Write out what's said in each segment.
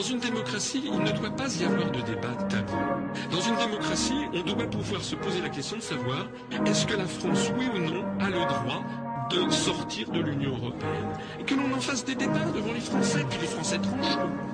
Dans une démocratie, il ne doit pas y avoir de débat tabou. Dans une démocratie, on doit pouvoir se poser la question de savoir est-ce que la France, oui ou non, a le droit de sortir de l'Union européenne? Et que l'on en fasse des débats devant les Français, puis les Français trancheront.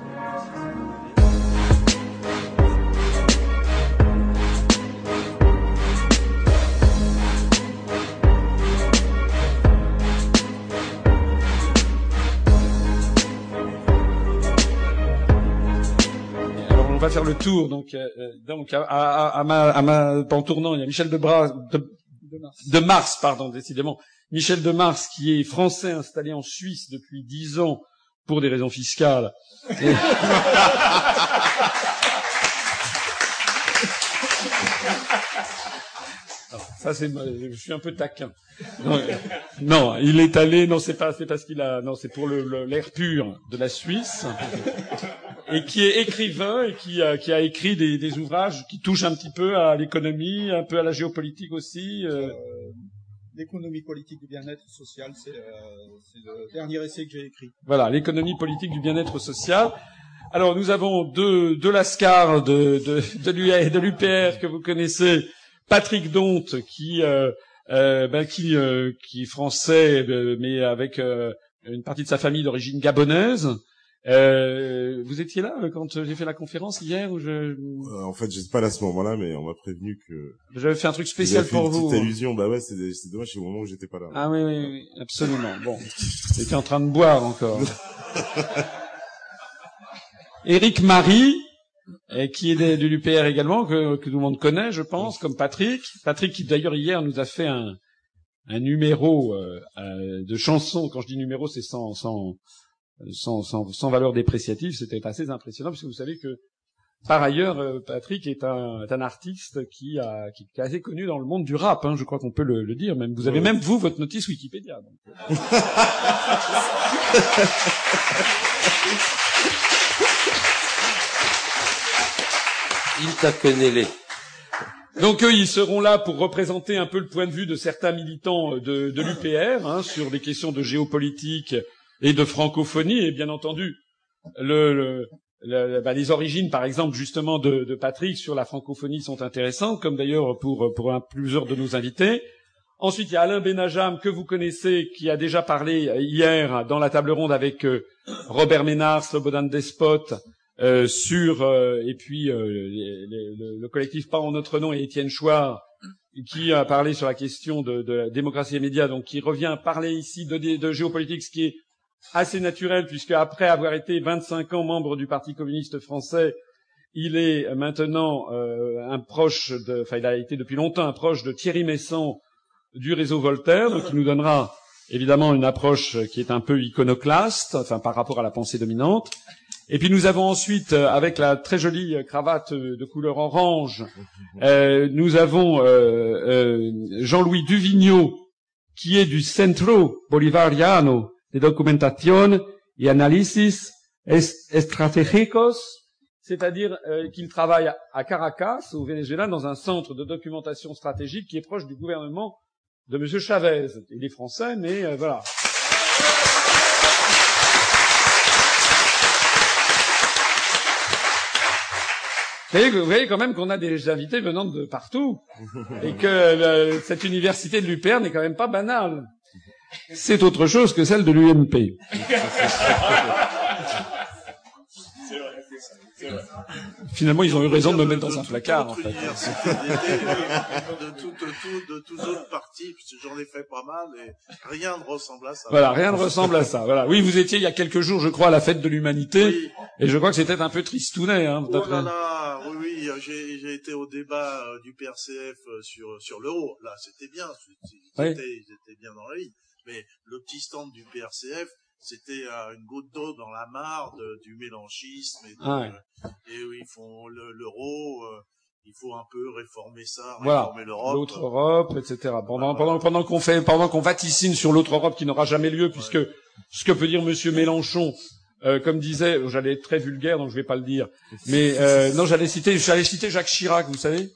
Faire le tour. Donc, euh, euh, donc à, à, à, ma, à ma, en tournant, il y a Michel de, de, de, Mars. pardon, décidément. Michel de Mars, qui est français installé en Suisse depuis dix ans pour des raisons fiscales. Et... ça c'est, je suis un peu taquin. Non, non il est allé, non c'est pas, c'est parce qu'il a, non c'est pour le, l'air pur de la Suisse et qui est écrivain et qui a, qui a écrit des, des, ouvrages qui touchent un petit peu à l'économie, un peu à la géopolitique aussi. Euh... L'économie politique du bien-être social, c'est euh, le dernier essai que j'ai écrit. Voilà, l'économie politique du bien-être social. Alors nous avons deux, deux Lascars de, de, de l'UPR que vous connaissez, Patrick Donte qui euh, euh, ben, qui, euh, qui est français mais avec une partie de sa famille d'origine gabonaise. Euh, vous étiez là euh, quand j'ai fait la conférence hier ou je... Euh, en fait, j'étais pas là à ce moment-là, mais on m'a prévenu que. J'avais fait un truc spécial fait pour une vous. Petite allusion, bah ouais, c'est dommage, c'est au moment où j'étais pas là. Ah oui, oui, oui, absolument. Bon, j'étais en train de boire encore. Éric Marie, qui est de, de l'UPR également, que, que, tout le monde connaît, je pense, comme Patrick. Patrick, qui d'ailleurs hier nous a fait un, un numéro euh, de chanson. Quand je dis numéro, c'est sans, sans sans, sans, sans, valeur dépréciative, c'était assez impressionnant, puisque vous savez que, par ailleurs, euh, Patrick est un, est un artiste qui, a, qui, est assez connu dans le monde du rap, hein, je crois qu'on peut le, le, dire. Même vous avez même vous votre notice Wikipédia. Donc. Euh. Il t'a les. Donc eux, ils seront là pour représenter un peu le point de vue de certains militants de, de l'UPR hein, sur des questions de géopolitique et de francophonie, et bien entendu, le, le, bah, les origines, par exemple, justement, de, de, Patrick sur la francophonie sont intéressantes, comme d'ailleurs pour, pour plusieurs de nos invités. Ensuite, il y a Alain Benajam, que vous connaissez, qui a déjà parlé hier dans la table ronde avec euh, Robert Ménard, Slobodan Despot, euh, sur, euh, et puis euh, le, le, collectif Pas en notre nom et Étienne Chouard, qui a parlé sur la question de, de la démocratie et médias, donc qui revient parler ici de, de géopolitique, ce qui est assez naturel puisque après avoir été 25 ans membre du Parti communiste français, il est maintenant euh, un proche de, enfin il a été depuis longtemps un proche de Thierry Messant du réseau Voltaire, donc il nous donnera évidemment une approche qui est un peu iconoclaste, enfin par rapport à la pensée dominante. Et puis nous avons ensuite, euh, avec la très jolie cravate de couleur orange, euh, nous avons euh, euh Jean-Louis Duvigneau, qui est du Centro Bolivariano de documentación y análisis estratégicos, c'est-à-dire euh, qu'il travaille à Caracas, au Venezuela, dans un centre de documentation stratégique qui est proche du gouvernement de M. Chavez. Il est français, mais euh, voilà. Vous voyez, vous voyez, quand même qu'on a des invités venant de partout et que euh, cette université de l'UPR n'est quand même pas banale c'est autre chose que celle de l'UMP. Finalement, ils ont eu raison de me mettre dans un placard, en fait. De tous autres partis, puisque j'en ai fait pas mal, et rien ne ressemble à ça. Voilà, rien ne ressemble à ça. Voilà. Oui, vous étiez il y a quelques jours, je crois, à la fête de l'humanité, et je crois que c'était un peu tristounet, hein, oh là là, oui, oui, j'ai été au débat euh, du PRCF euh, sur sur l'euro. Là, c'était bien, ils étaient bien dans la ligne mais le petit stand du PRCF, c'était euh, une goutte d'eau dans la mare du mélanchisme et, ah et où ils font l'euro. Euh, il faut un peu réformer ça, réformer l'Europe. L'autre Europe, etc. Pendant, pendant, pendant qu'on fait, pendant qu'on vaticine sur l'autre Europe qui n'aura jamais lieu, puisque ce que peut dire Monsieur Mélenchon, euh, comme disait, j'allais être très vulgaire, donc je vais pas le dire, mais euh, non, j'allais citer, j'allais citer Jacques Chirac, vous savez?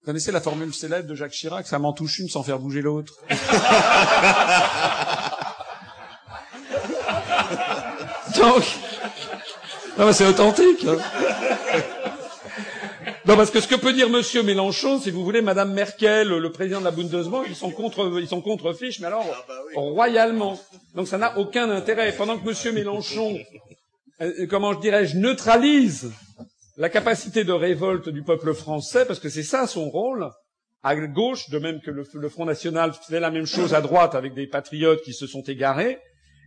Oui connaissez la formule célèbre de Jacques Chirac, ça m'en touche une sans faire bouger l'autre. donc, Non, mais c'est authentique. Hein. Non, parce que ce que peut dire Monsieur Mélenchon, si vous voulez, Madame Merkel, le président de la Bundesbank, ils sont contre, ils sont contre Fiche, mais alors Ah bah oui. royalement. Donc ça n'a aucun intérêt. Pendant que Monsieur Mélenchon, euh, comment je dirais-je, neutralise la capacité de révolte du peuple français, parce que c'est ça son rôle. À gauche, de même que le, Front National fait la même chose à droite avec des patriotes qui se sont égarés.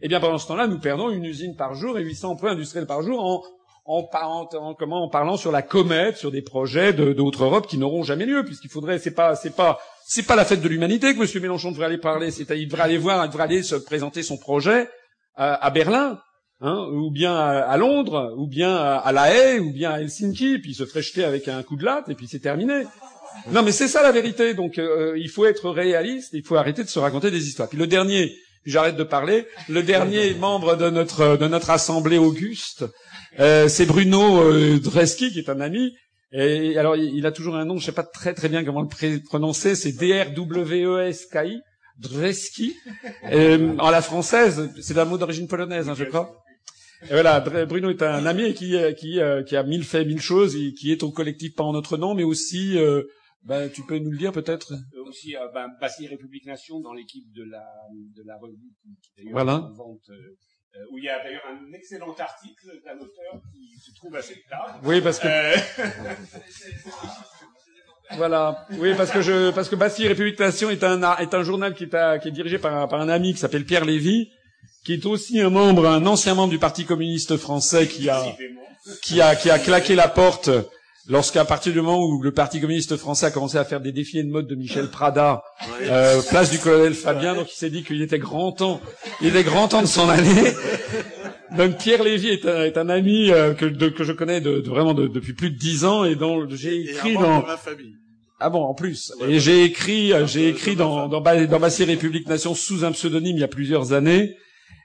Eh bien, pendant ce temps-là, nous perdons une usine par jour et 800 emplois industriels par jour en, comment, en parlant sur la comète, sur des projets d'autres Europe qui n'auront jamais lieu, puisqu'il faudrait, c'est pas, pas, pas la fête de l'humanité que M. Mélenchon devrait aller parler. C'est, il devrait aller voir, il devrait aller se présenter son projet à, à Berlin, hein, ou bien à, Londres, ou bien à, La Haye, ou bien à Helsinki, puis il se ferait jeter avec un coup de latte et puis c'est terminé. Non, mais c'est ça la vérité. Donc, euh, il faut être réaliste. Il faut arrêter de se raconter des histoires. Puis le dernier, j'arrête de parler. Le dernier membre de notre de notre assemblée auguste, euh, c'est Bruno euh, Dreski, qui est un ami. Et alors, il, a toujours un nom, je sais pas très très bien comment le prononcer. C'est D-R-W-E-S-K-I. Dreski. Euh, en la française, c'est un mot d'origine polonaise, hein, je crois. Et voilà, Bruno est un ami qui euh, qui euh, qui a mille fait mille choses, et qui est au collectif pas en notre nom, mais aussi, euh, ben, tu peux nous le dire peut-être? Euh, aussi euh, ben, Bastille République Nation dans l'équipe de la de la revue qui, qui d'ailleurs Voilà. en vente euh, où il y a d'ailleurs un excellent article d'un auteur qui se trouve à cette table. Oui, parce que Voilà. Oui, parce que je, parce que Bastille République Nation est un, est un journal qui est, à- qui est dirigé par, par un ami qui s'appelle Pierre Lévy, qui est aussi un membre, un ancien membre du Parti communiste français qui a, qui a, qui a claqué la porte lorsqu'à partir du moment où le Parti communiste français a commencé à faire des défilés de mode de Michel Prada, euh, place du colonel Fabien, donc il s'est dit qu'il était grand temps, il était grand temps de s'en aller. Donc Pierre Lévy est un, est un ami euh, que, de- que je connais de, de- vraiment de- depuis plus de dix ans et dont j'ai Et un écrit dans de ma famille. ah bon, en plus. Ouais, Et j'ai écrit, euh, j'ai écrit dans dans, dans Bastille République Nation sous un pseudonyme il y a plusieurs années.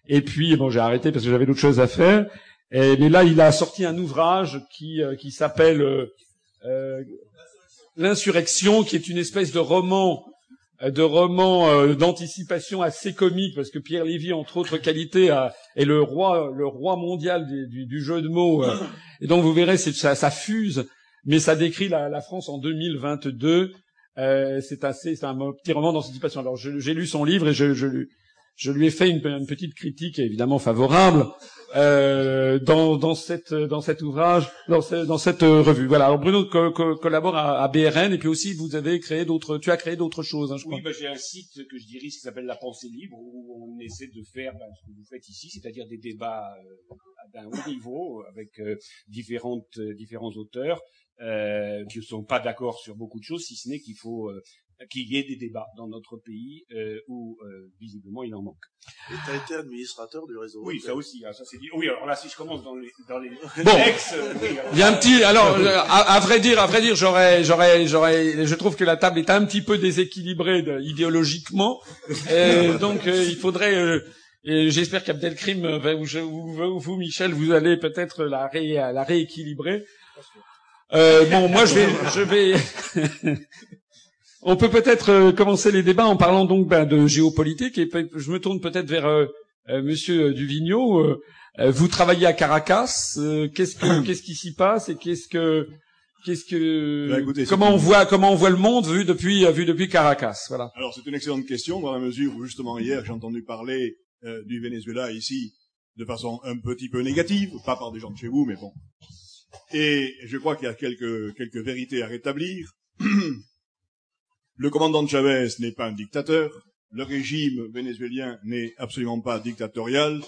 Et puis bon, j'ai arrêté parce que j'avais d'autres choses à faire. Et, mais là, il a sorti un ouvrage qui euh, qui s'appelle euh, euh, l'insurrection, qui est une espèce de roman de roman euh, d'anticipation assez comique parce que Pierre Lévy, entre autres qualités, est le roi le roi mondial du, du- jeu de mots. euh. et donc vous verrez, ça, ça fuse mais ça décrit la, la France en 2022. Euh, c'est assez, c'est un petit roman d'anticipation. Alors j'ai lu son livre et je, je, je lui ai fait une, petite critique évidemment favorable euh, dans, dans cette dans cet ouvrage, dans, ce- dans cette euh, revue. Voilà. Alors Bruno co- co- collabore à, à BRN et puis aussi vous avez créé d'autres, tu as créé d'autres choses, hein, je. Oui, ben, j'ai un site que je dirige qui s'appelle La Pensée Libre où on essaie de faire ben, ce que vous faites ici, c'est-à-dire des débats euh, d'un haut niveau avec euh, différentes, euh, différents auteurs euh, qui ne sont pas d'accord sur beaucoup de choses, si ce n'est qu'il faut euh, qu'il y ait des débats dans notre pays euh, où euh, visiblement il en manque. Et t'as été administrateur du réseau. Oui, ça aussi, hein, ça c'est dit. Oui, alors là, si je commence dans les, dans les Bon. ex, euh, oui, alors- Il y a un petit, alors euh, à, à vrai dire, à vrai dire, j'aurais, j'aurais, j'aurais, je trouve que la table est un petit peu déséquilibrée de- idéologiquement, Et donc euh, il faudrait. euh, et j'espère qu'Abdelkrim va- ou, je- ou- ou vous, Michel, vous allez peut-être la, ré, la rééquilibrer. Euh, bon, moi je vais, je vais. On peut peut-être euh, commencer les débats en parlant donc ben, de géopolitique et je me tourne peut-être vers euh, euh, Monsieur Duvigneau. Euh, euh, vous travaillez à Caracas. euh, qu'est-ce que qu'est-ce qui s'y passe et qu'est-ce que qu'est-ce que Bah, écoutez, comment on voit comment on voit le monde vu depuis vu depuis Caracas. Voilà. Alors c'est une excellente question dans la mesure où justement hier j'ai entendu parler euh, du Venezuela ici de façon un petit peu négative, pas par des gens de chez vous, mais bon. Et je crois qu'il y a quelques quelques vérités à rétablir. Le commandant Chavez n'est pas un dictateur, le régime vénézuélien n'est absolument pas dictatorial,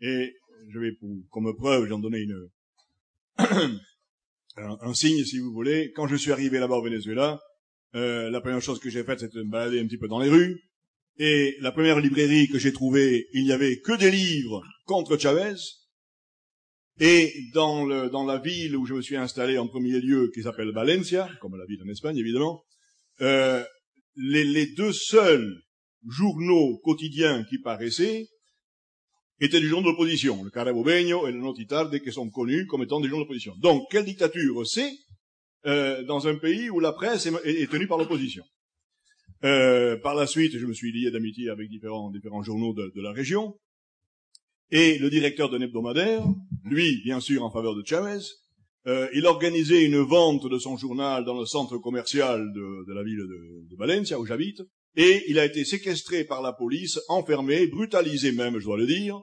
et je vais comme preuve, j'en donner une un, un signe si vous voulez. Quand je suis arrivé là-bas au Venezuela, euh, la première chose que j'ai faite, c'était de me balader un petit peu dans les rues. Et la première librairie que j'ai trouvée, il n'y avait que des livres contre Chavez. Et dans, le, dans la ville où je me suis installé en premier lieu, qui s'appelle Valencia, comme la ville en Espagne évidemment, euh, les, les deux seuls journaux quotidiens qui paraissaient étaient des journaux d'opposition, le Carabobeño et le Notitarde, qui sont connus comme étant des journaux d'opposition. Donc, quelle dictature c'est euh, dans un pays où la presse est, est- tenue par l'opposition? Euh, Par la suite, je me suis lié d'amitié avec différents, différents journaux de, de la région. et le directeur d'un hebdomadaire, lui, bien sûr, en faveur de Chavez. Euh, il organisait une vente de son journal dans le centre commercial de, de la ville de, de Valencia, où j'habite, et il a été séquestré par la police, enfermé, brutalisé même, je dois le dire.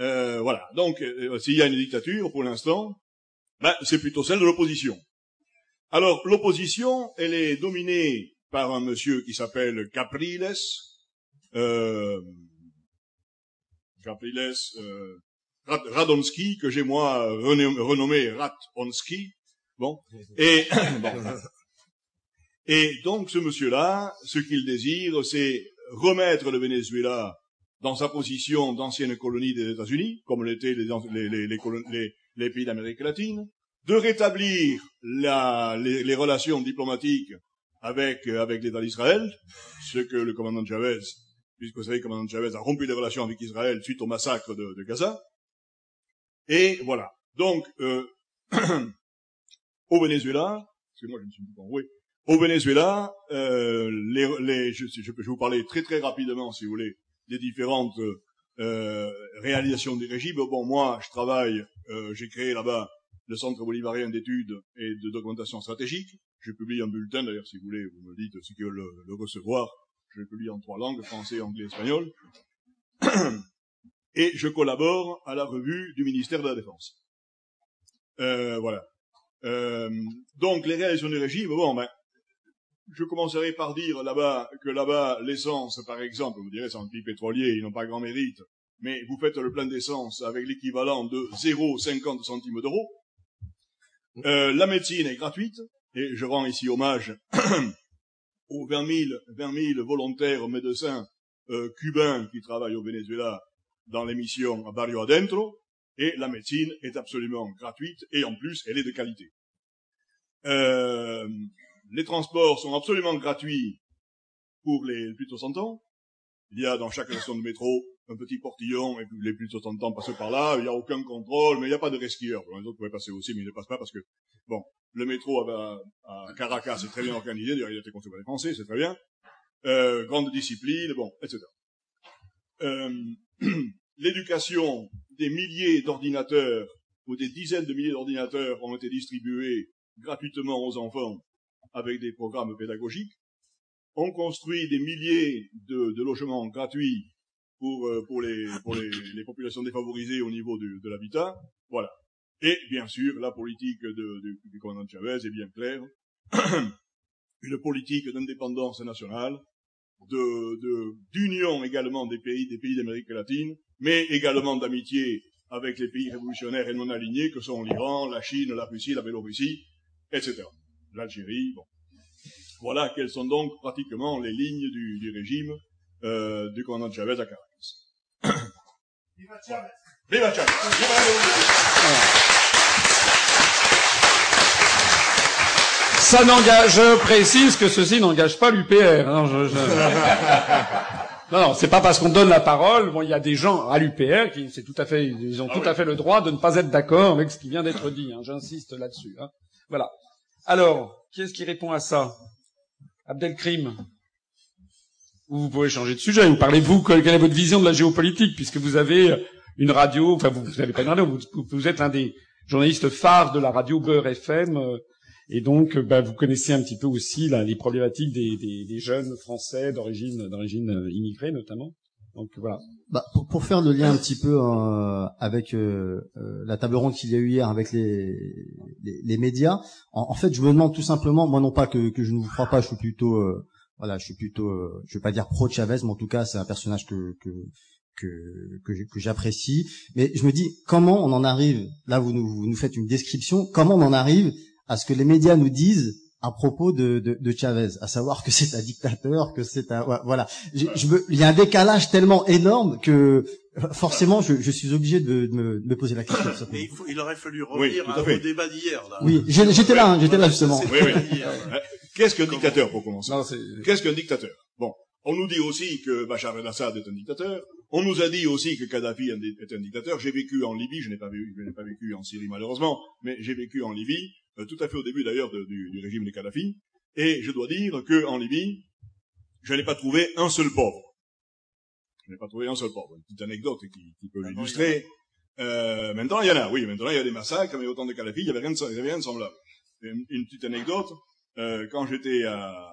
Euh, voilà. Donc, euh, s'il y a une dictature, pour l'instant, ben, c'est plutôt celle de l'opposition. Alors, l'opposition, elle est dominée par un monsieur qui s'appelle Capriles, euh, Capriles euh, Radonsky, que j'ai moi renom- renommé Ratonsky. Bon. Et, bon. Et donc, ce monsieur-là, ce qu'il désire, c'est remettre le Venezuela dans sa position d'ancienne colonie des États-Unis, comme l'étaient les, pays d'Amérique latine, de rétablir la, les, relations diplomatiques avec, avec l'État d'Israël, ce que le commandant Chavez, puisque vous savez, le commandant Chavez a rompu les relations avec Israël suite au massacre de, de Gaza. Et voilà. Donc, euh, au Venezuela, parce que moi je me suis bon, oui, au Venezuela, euh, les, les, je, je peux vous parler très très rapidement, si vous voulez, des différentes euh, réalisations du régime. Bon, moi, je travaille, euh, j'ai créé là-bas le Centre bolivarien d'études et de documentation stratégique. Je publie un bulletin, d'ailleurs, si vous voulez, vous me dites ceux qui veulent le, le recevoir. Je le publie en trois langues, français, anglais, espagnol. Et je collabore à la revue du ministère de la Défense. Euh, voilà. Euh, donc, les réalisations du régime, bon, ben, je commencerai par dire là-bas que là-bas, l'essence, par exemple, vous direz, c'est un pays pétrolier, ils n'ont pas grand mérite, mais vous faites le plein d'essence avec l'équivalent de 0,50 centimes d'euros. Euh, la médecine est gratuite, et je rends ici hommage aux 20 000, 20 000 volontaires médecins euh, cubains qui travaillent au Venezuela dans l'émission Barrio Adentro, et la médecine est absolument gratuite, et en plus, elle est de qualité. Euh, les transports sont absolument gratuits pour les plus de 60 ans. Il y a dans chaque station de métro un petit portillon, et les plus de 60 ans passent par là, il n'y a aucun contrôle, mais il n'y a pas de resquilleurs. Les autres pouvaient passer aussi, mais ils ne passent pas parce que, bon, le métro à, à Caracas est très bien organisé, d'ailleurs il a été construit par les Français, c'est très bien. Euh, grande discipline, bon, etc. Euh, L'éducation des milliers d'ordinateurs ou des dizaines de milliers d'ordinateurs ont été distribués gratuitement aux enfants avec des programmes pédagogiques. On construit des milliers de, logements gratuits pour, euh, les, populations défavorisées au niveau de l'habitat. Voilà. Et bien sûr, la politique du commandant Chavez est bien claire. Une politique d'indépendance nationale, de de- d'union également des pays des pays d'Amérique latine, mais également d'amitié avec les pays révolutionnaires et non alignés que sont l'Iran, la Chine, la Russie, la Biélorussie, etc. L'Algérie, bon. Voilà quelles sont donc pratiquement les lignes du, du régime euh, du commandant Chavez à Caracas. Viva Chavez Viva Chavez Ça n'engage, je précise que ceci n'engage pas l'UPR. Hein, je, je- Non, non, c'est pas parce qu'on donne la parole. Bon, il y a des gens à l'UPR qui, c'est tout à fait, ils ont Ah tout oui. à fait le droit de ne pas être d'accord avec ce qui vient d'être dit. Hein, J'insiste là-dessus. Hein. Voilà. Alors, qui est-ce qui répond à ça? Abdelkrim. Ou vous pouvez changer de sujet. Vous parlez-vous quelle est votre vision de la géopolitique, puisque vous avez une radio. Enfin, vous n'avez pas une radio. Vous, vous êtes un des journalistes phares de la radio Beurre FM. euh, et donc, euh, bah, vous connaissez un petit peu aussi là, les problématiques des, des, des jeunes Français d'origine d'origine euh, immigrée notamment. Donc voilà. Bah, pour, pour faire le lien un petit peu euh, avec euh, euh, la table ronde qu'il y a eu hier avec les, les, les médias, en, en fait, je me demande tout simplement, moi non pas que, que je ne vous crois pas, je suis plutôt, euh, voilà, je suis plutôt, je vais pas dire pro Chavez, mais en tout cas, c'est un personnage que que que, que j'apprécie. Mais je me dis, comment on en arrive Là, vous nous, vous nous faites une description. Comment on en arrive à ce que les médias nous disent à propos de, de, de Chavez, à savoir que c'est un dictateur, que c'est un ouais, voilà. Je- je me- il y a un décalage tellement énorme que forcément je, je suis obligé de, de me, de me poser la question. Mais il, faut, il aurait fallu Oui, revenir tout à au débat d'hier. là. Oui, j'étais là, hein, j'étais là justement. Oui, oui. Qu'est-ce qu'un dictateur pour commencer Qu'est-ce qu'un dictateur? Bon, on nous dit aussi que Bachar el-Assad est un dictateur. On nous a dit aussi que Kadhafi est un dictateur. J'ai vécu en Libye, je n'ai pas vécu, je n'ai pas vécu en Syrie malheureusement, mais j'ai vécu en Libye, tout à fait au début d'ailleurs du, du régime de Kadhafi. Et je dois dire que en Libye, je n'ai pas trouvé un seul pauvre. Je n'ai pas trouvé un seul pauvre. Une petite anecdote qui, qui peut l'illustrer. Euh, maintenant, il y en a, oui. Maintenant, il y a des massacres, mais autant de Kadhafi, il n'y avait rien de, il y avait rien de semblable. Une, une petite anecdote. Euh, quand j'étais à,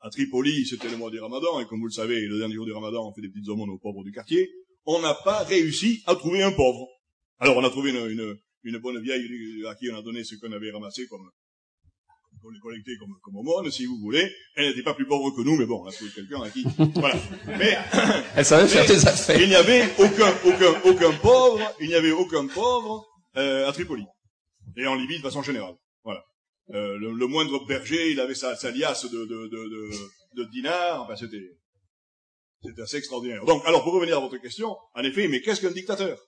à Tripoli, c'était le mois du Ramadan, et comme vous le savez, le dernier jour du Ramadan, on fait des petites aumônes aux pauvres du quartier. On n'a pas réussi à trouver un pauvre. Alors, on a trouvé une, une, une bonne vieille à qui on a donné ce qu'on avait ramassé comme pour les collecter comme, comme aumône, si vous voulez. Elle n'était pas plus pauvre que nous, mais bon, on a trouvé quelqu'un à qui. Voilà. Mais Elle savait faire des affaires. il n'y avait aucun, aucun, aucun pauvre, il n'y avait aucun pauvre euh, à Tripoli et en Libye de façon générale. Voilà. Euh, le, le moindre berger, il avait sa, sa liasse de, de, de, de, de dinars. Enfin, c'était, c'était assez extraordinaire. Donc, alors pour revenir à votre question, en effet, mais qu'est-ce qu'un dictateur?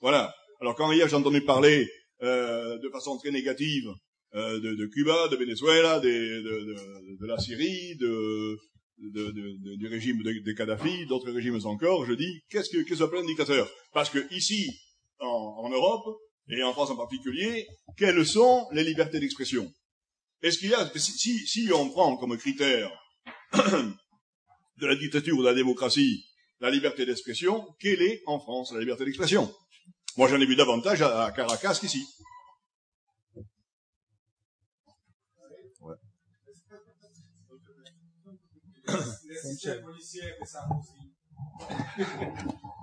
Voilà. Alors quand hier j'ai entendu parler euh, de façon très négative euh, de, de Cuba, de Venezuela, de, de, de la Syrie, de, du régime de, Kadhafi, d'autres régimes encore, je dis qu'est-ce que que s'appelle un dictateur Parce que ici, en, en Europe et en France en particulier, quelles sont les libertés d'expression? Est-ce qu'il y a si, si on prend comme critère de la dictature ou de la démocratie la liberté d'expression, quelle est en France la liberté d'expression? Moi, j'en ai vu davantage à, Caracas qu'ici.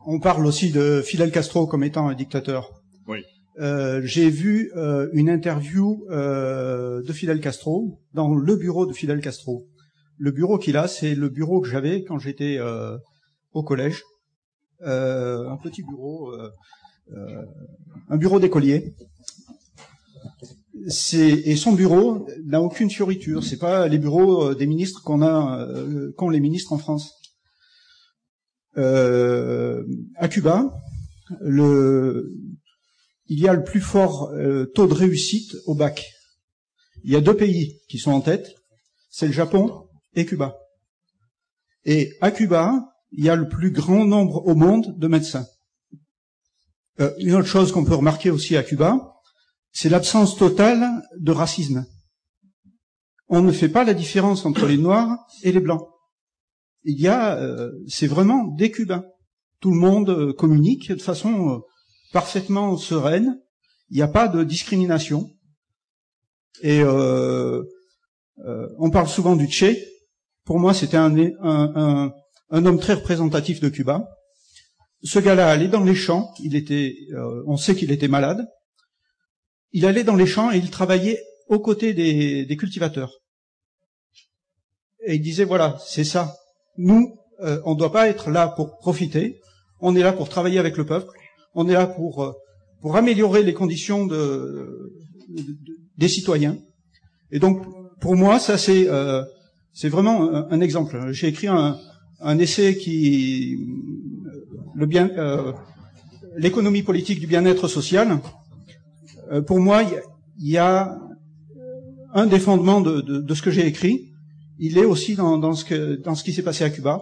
On parle aussi de Fidel Castro comme étant un dictateur. Oui. Euh, J'ai vu euh, une interview euh, de Fidel Castro dans le bureau de Fidel Castro. Le bureau qu'il a, c'est le bureau que j'avais quand j'étais au collège. Un petit bureau, un bureau d'écolier. Et son bureau n'a aucune fioriture. C'est pas les bureaux euh, des ministres qu'on a, euh, qu'ont les ministres en France. Euh, à Cuba, il y a le plus fort euh, taux de réussite au bac. Il y a deux pays qui sont en tête, c'est le Japon et Cuba. Et à Cuba, il y a le plus grand nombre au monde de médecins. Euh, une autre chose qu'on peut remarquer aussi à Cuba, c'est l'absence totale de racisme. On ne fait pas la différence entre les noirs et les blancs il y a, euh, c'est vraiment des Cubains. Tout le monde euh, communique de façon euh, parfaitement sereine. Il n'y a pas de discrimination. Et euh, euh, on parle souvent du Che. Pour moi, c'était un, un, un, un homme très représentatif de Cuba. Ce gars-là allait dans les champs. Il était, euh, on sait qu'il était malade. Il allait dans les champs et il travaillait aux côtés des, cultivateurs. Et il disait voilà, c'est ça nous, euh, on ne doit pas être là pour profiter. On est là pour travailler avec le peuple. On est là pour euh, améliorer les conditions de, de- des citoyens. Et donc, pour moi, ça c'est vraiment un, exemple. J'ai écrit un essai qui le bien euh, l'économie politique du bien-être social. Euh, pour moi, il y a- a un des fondements de, de- de ce que j'ai écrit il est aussi dans, dans ce, que, dans ce qui s'est passé à Cuba.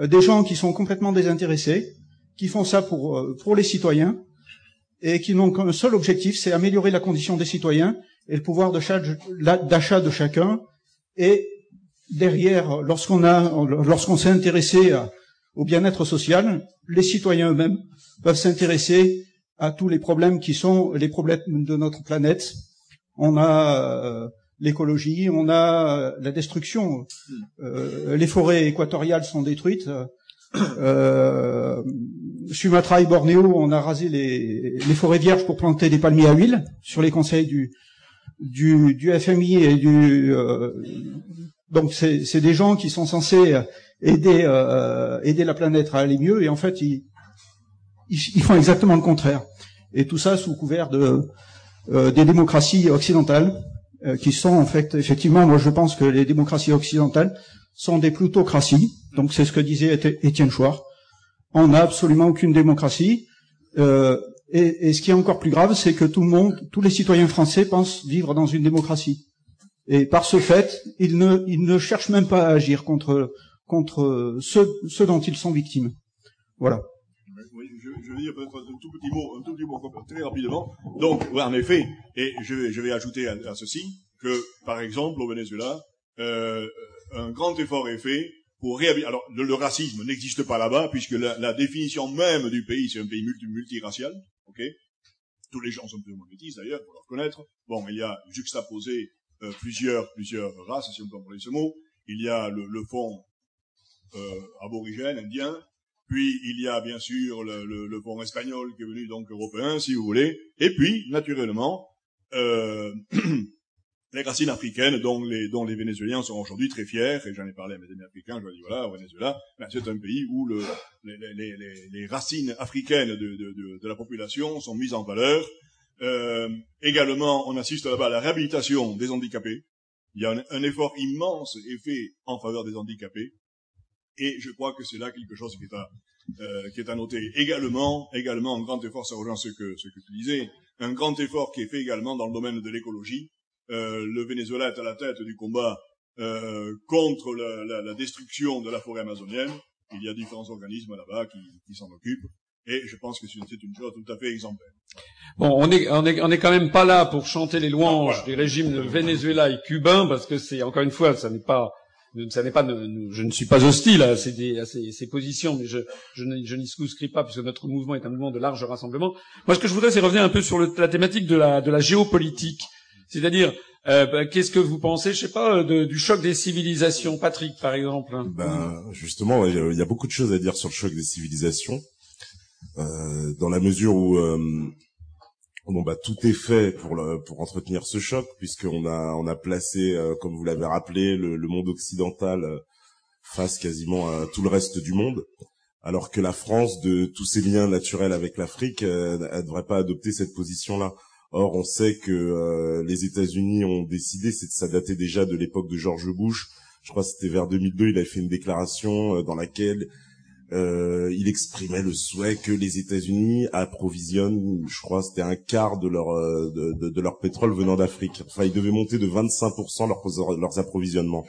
Euh, des gens qui sont complètement désintéressés, qui font ça pour, euh, pour les citoyens, et qui n'ont qu'un seul objectif, c'est améliorer la condition des citoyens et le pouvoir d'achat de chacun. Et derrière, lorsqu'on a, lorsqu'on s'est intéressé à- au bien-être social, les citoyens eux-mêmes peuvent s'intéresser à tous les problèmes qui sont les problèmes de notre planète. On a euh, l'écologie, on a euh, la destruction. Euh, les forêts équatoriales sont détruites. Euh, Sumatra et Bornéo, on a rasé les, forêts vierges pour planter des palmiers à huile sur les conseils du, FMI et du. donc c'est des gens qui sont censés aider euh, aider la planète à aller mieux et en fait ils, ils, font exactement le contraire. Et tout ça sous couvert de euh, des démocraties occidentales euh, qui sont en fait effectivement, moi je pense que les démocraties occidentales sont des plutocraties. Donc c'est ce que disait Éti- Étienne Chouard. On n'a absolument aucune démocratie. Euh, et, et ce qui est encore plus grave, c'est que tout le monde, tous les citoyens français pensent vivre dans une démocratie. Et par ce fait, ils ne, ils ne cherchent même pas à agir contre, contre ceux, ceux dont ils sont victimes. Voilà. Je, je vais dire peut-être un tout petit mot, un tout petit mot très rapidement. Donc, en effet, et je vais, ajouter à, ceci que, par exemple, au Venezuela, euh, un grand effort est fait pour réhabiliter. Alors le, racisme n'existe pas là-bas puisque la, définition même du pays, c'est un pays multi multiracial. Ok, tous les gens sont plus ou moins métis d'ailleurs, pour le reconnaître. Bon, il y a juxtaposé euh, plusieurs plusieurs races, si on peut employer ce mot. Il y a le fond euh, aborigène, indien, puis il y a bien sûr le, le, le fond espagnol qui est venu donc européen, si vous voulez, et puis naturellement euh, les racines africaines dont les, dont les Vénézuéliens sont aujourd'hui très fiers, et j'en ai parlé à mes amis africains, je leur ai dit voilà, au Venezuela, ben, c'est un pays où le, les, les, les, les, racines africaines de, de, de, de, la population sont mises en valeur. Euh, également, on assiste là-bas à la réhabilitation des handicapés. Il y a un, un, effort immense est fait en faveur des handicapés, et je crois que c'est là quelque chose qui est à, euh, qui est à noter. Également, également, un grand effort, ça rejoint ce que, ce que tu disais, un grand effort qui est fait également dans le domaine de l'écologie, euh, le Venezuela est à la tête du combat euh, contre la, la, la, destruction de la forêt amazonienne. Il y a différents organismes là-bas qui, qui s'en occupent. Et je pense que c'est une chose tout à fait exemplaire. Bon, on est, on est, on est quand même pas là pour chanter les louanges des régimes de Venezuela et cubain, parce que c'est encore une fois, ça n'est pas, je ne suis pas hostile à ces, à ces, ces positions, mais je, je, n'y souscris pas puisque notre mouvement est un mouvement de large rassemblement. Moi, ce que je voudrais, c'est revenir un peu sur le, la thématique de la, de la géopolitique. C'est-à-dire, euh, bah, qu'est-ce que vous pensez, je sais pas, de, du choc des civilisations, Patrick, par exemple hein? Ben justement, il y a beaucoup de choses à dire sur le choc des civilisations, euh, dans la mesure où euh, bon bah tout est fait pour le, pour entretenir ce choc, puisqu'on a on a placé, euh, comme vous l'avez rappelé, le, le, monde occidental euh, face quasiment à tout le reste du monde. Alors que la France, de tous ses liens naturels avec l'Afrique, elle ne devrait pas adopter cette position-là. Or, on sait que euh, les États-Unis ont décidé, c'est ça datait déjà de l'époque de George Bush. Je crois que c'était vers 2002, il avait fait une déclaration euh, dans laquelle euh, il exprimait le souhait que les États-Unis approvisionnent, je crois, c'était un quart de leur euh, de, de, leur pétrole venant d'Afrique. Enfin, ils devaient monter de 25% leurs, leurs approvisionnements.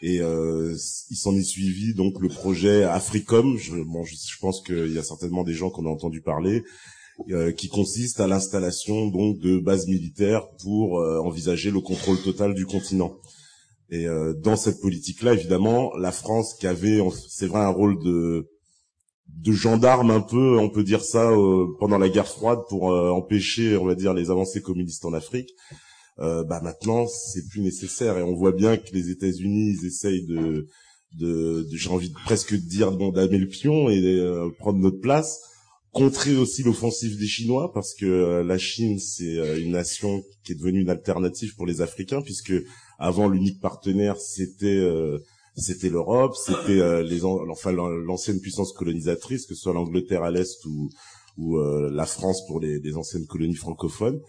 Et euh, il s'en est suivi donc le projet Africom. Je, bon, je, je pense qu'il y a certainement des gens qu'on a entendu parler. Euh, qui consiste à l'installation donc de bases militaires pour euh, envisager le contrôle total du continent. Et euh, dans cette politique-là, évidemment, la France qui avait, c'est vrai, un rôle de de gendarme un peu, on peut dire ça, pendant la guerre froide pour empêcher, on va dire, les avancées communistes en Afrique. bah maintenant, c'est plus nécessaire et on voit bien que les États-Unis ils essayent de, de, de j'ai envie de presque de dire bon d'amer le pion et prendre notre place contrer aussi l'offensive des Chinois parce que euh, la Chine c'est euh, une nation qui est devenue une alternative pour les Africains puisque avant l'unique partenaire c'était euh, c'était l'Europe, c'était les enfin l'ancienne puissance colonisatrice que ce soit l'Angleterre à l'est ou ou la France pour les, les anciennes colonies francophones.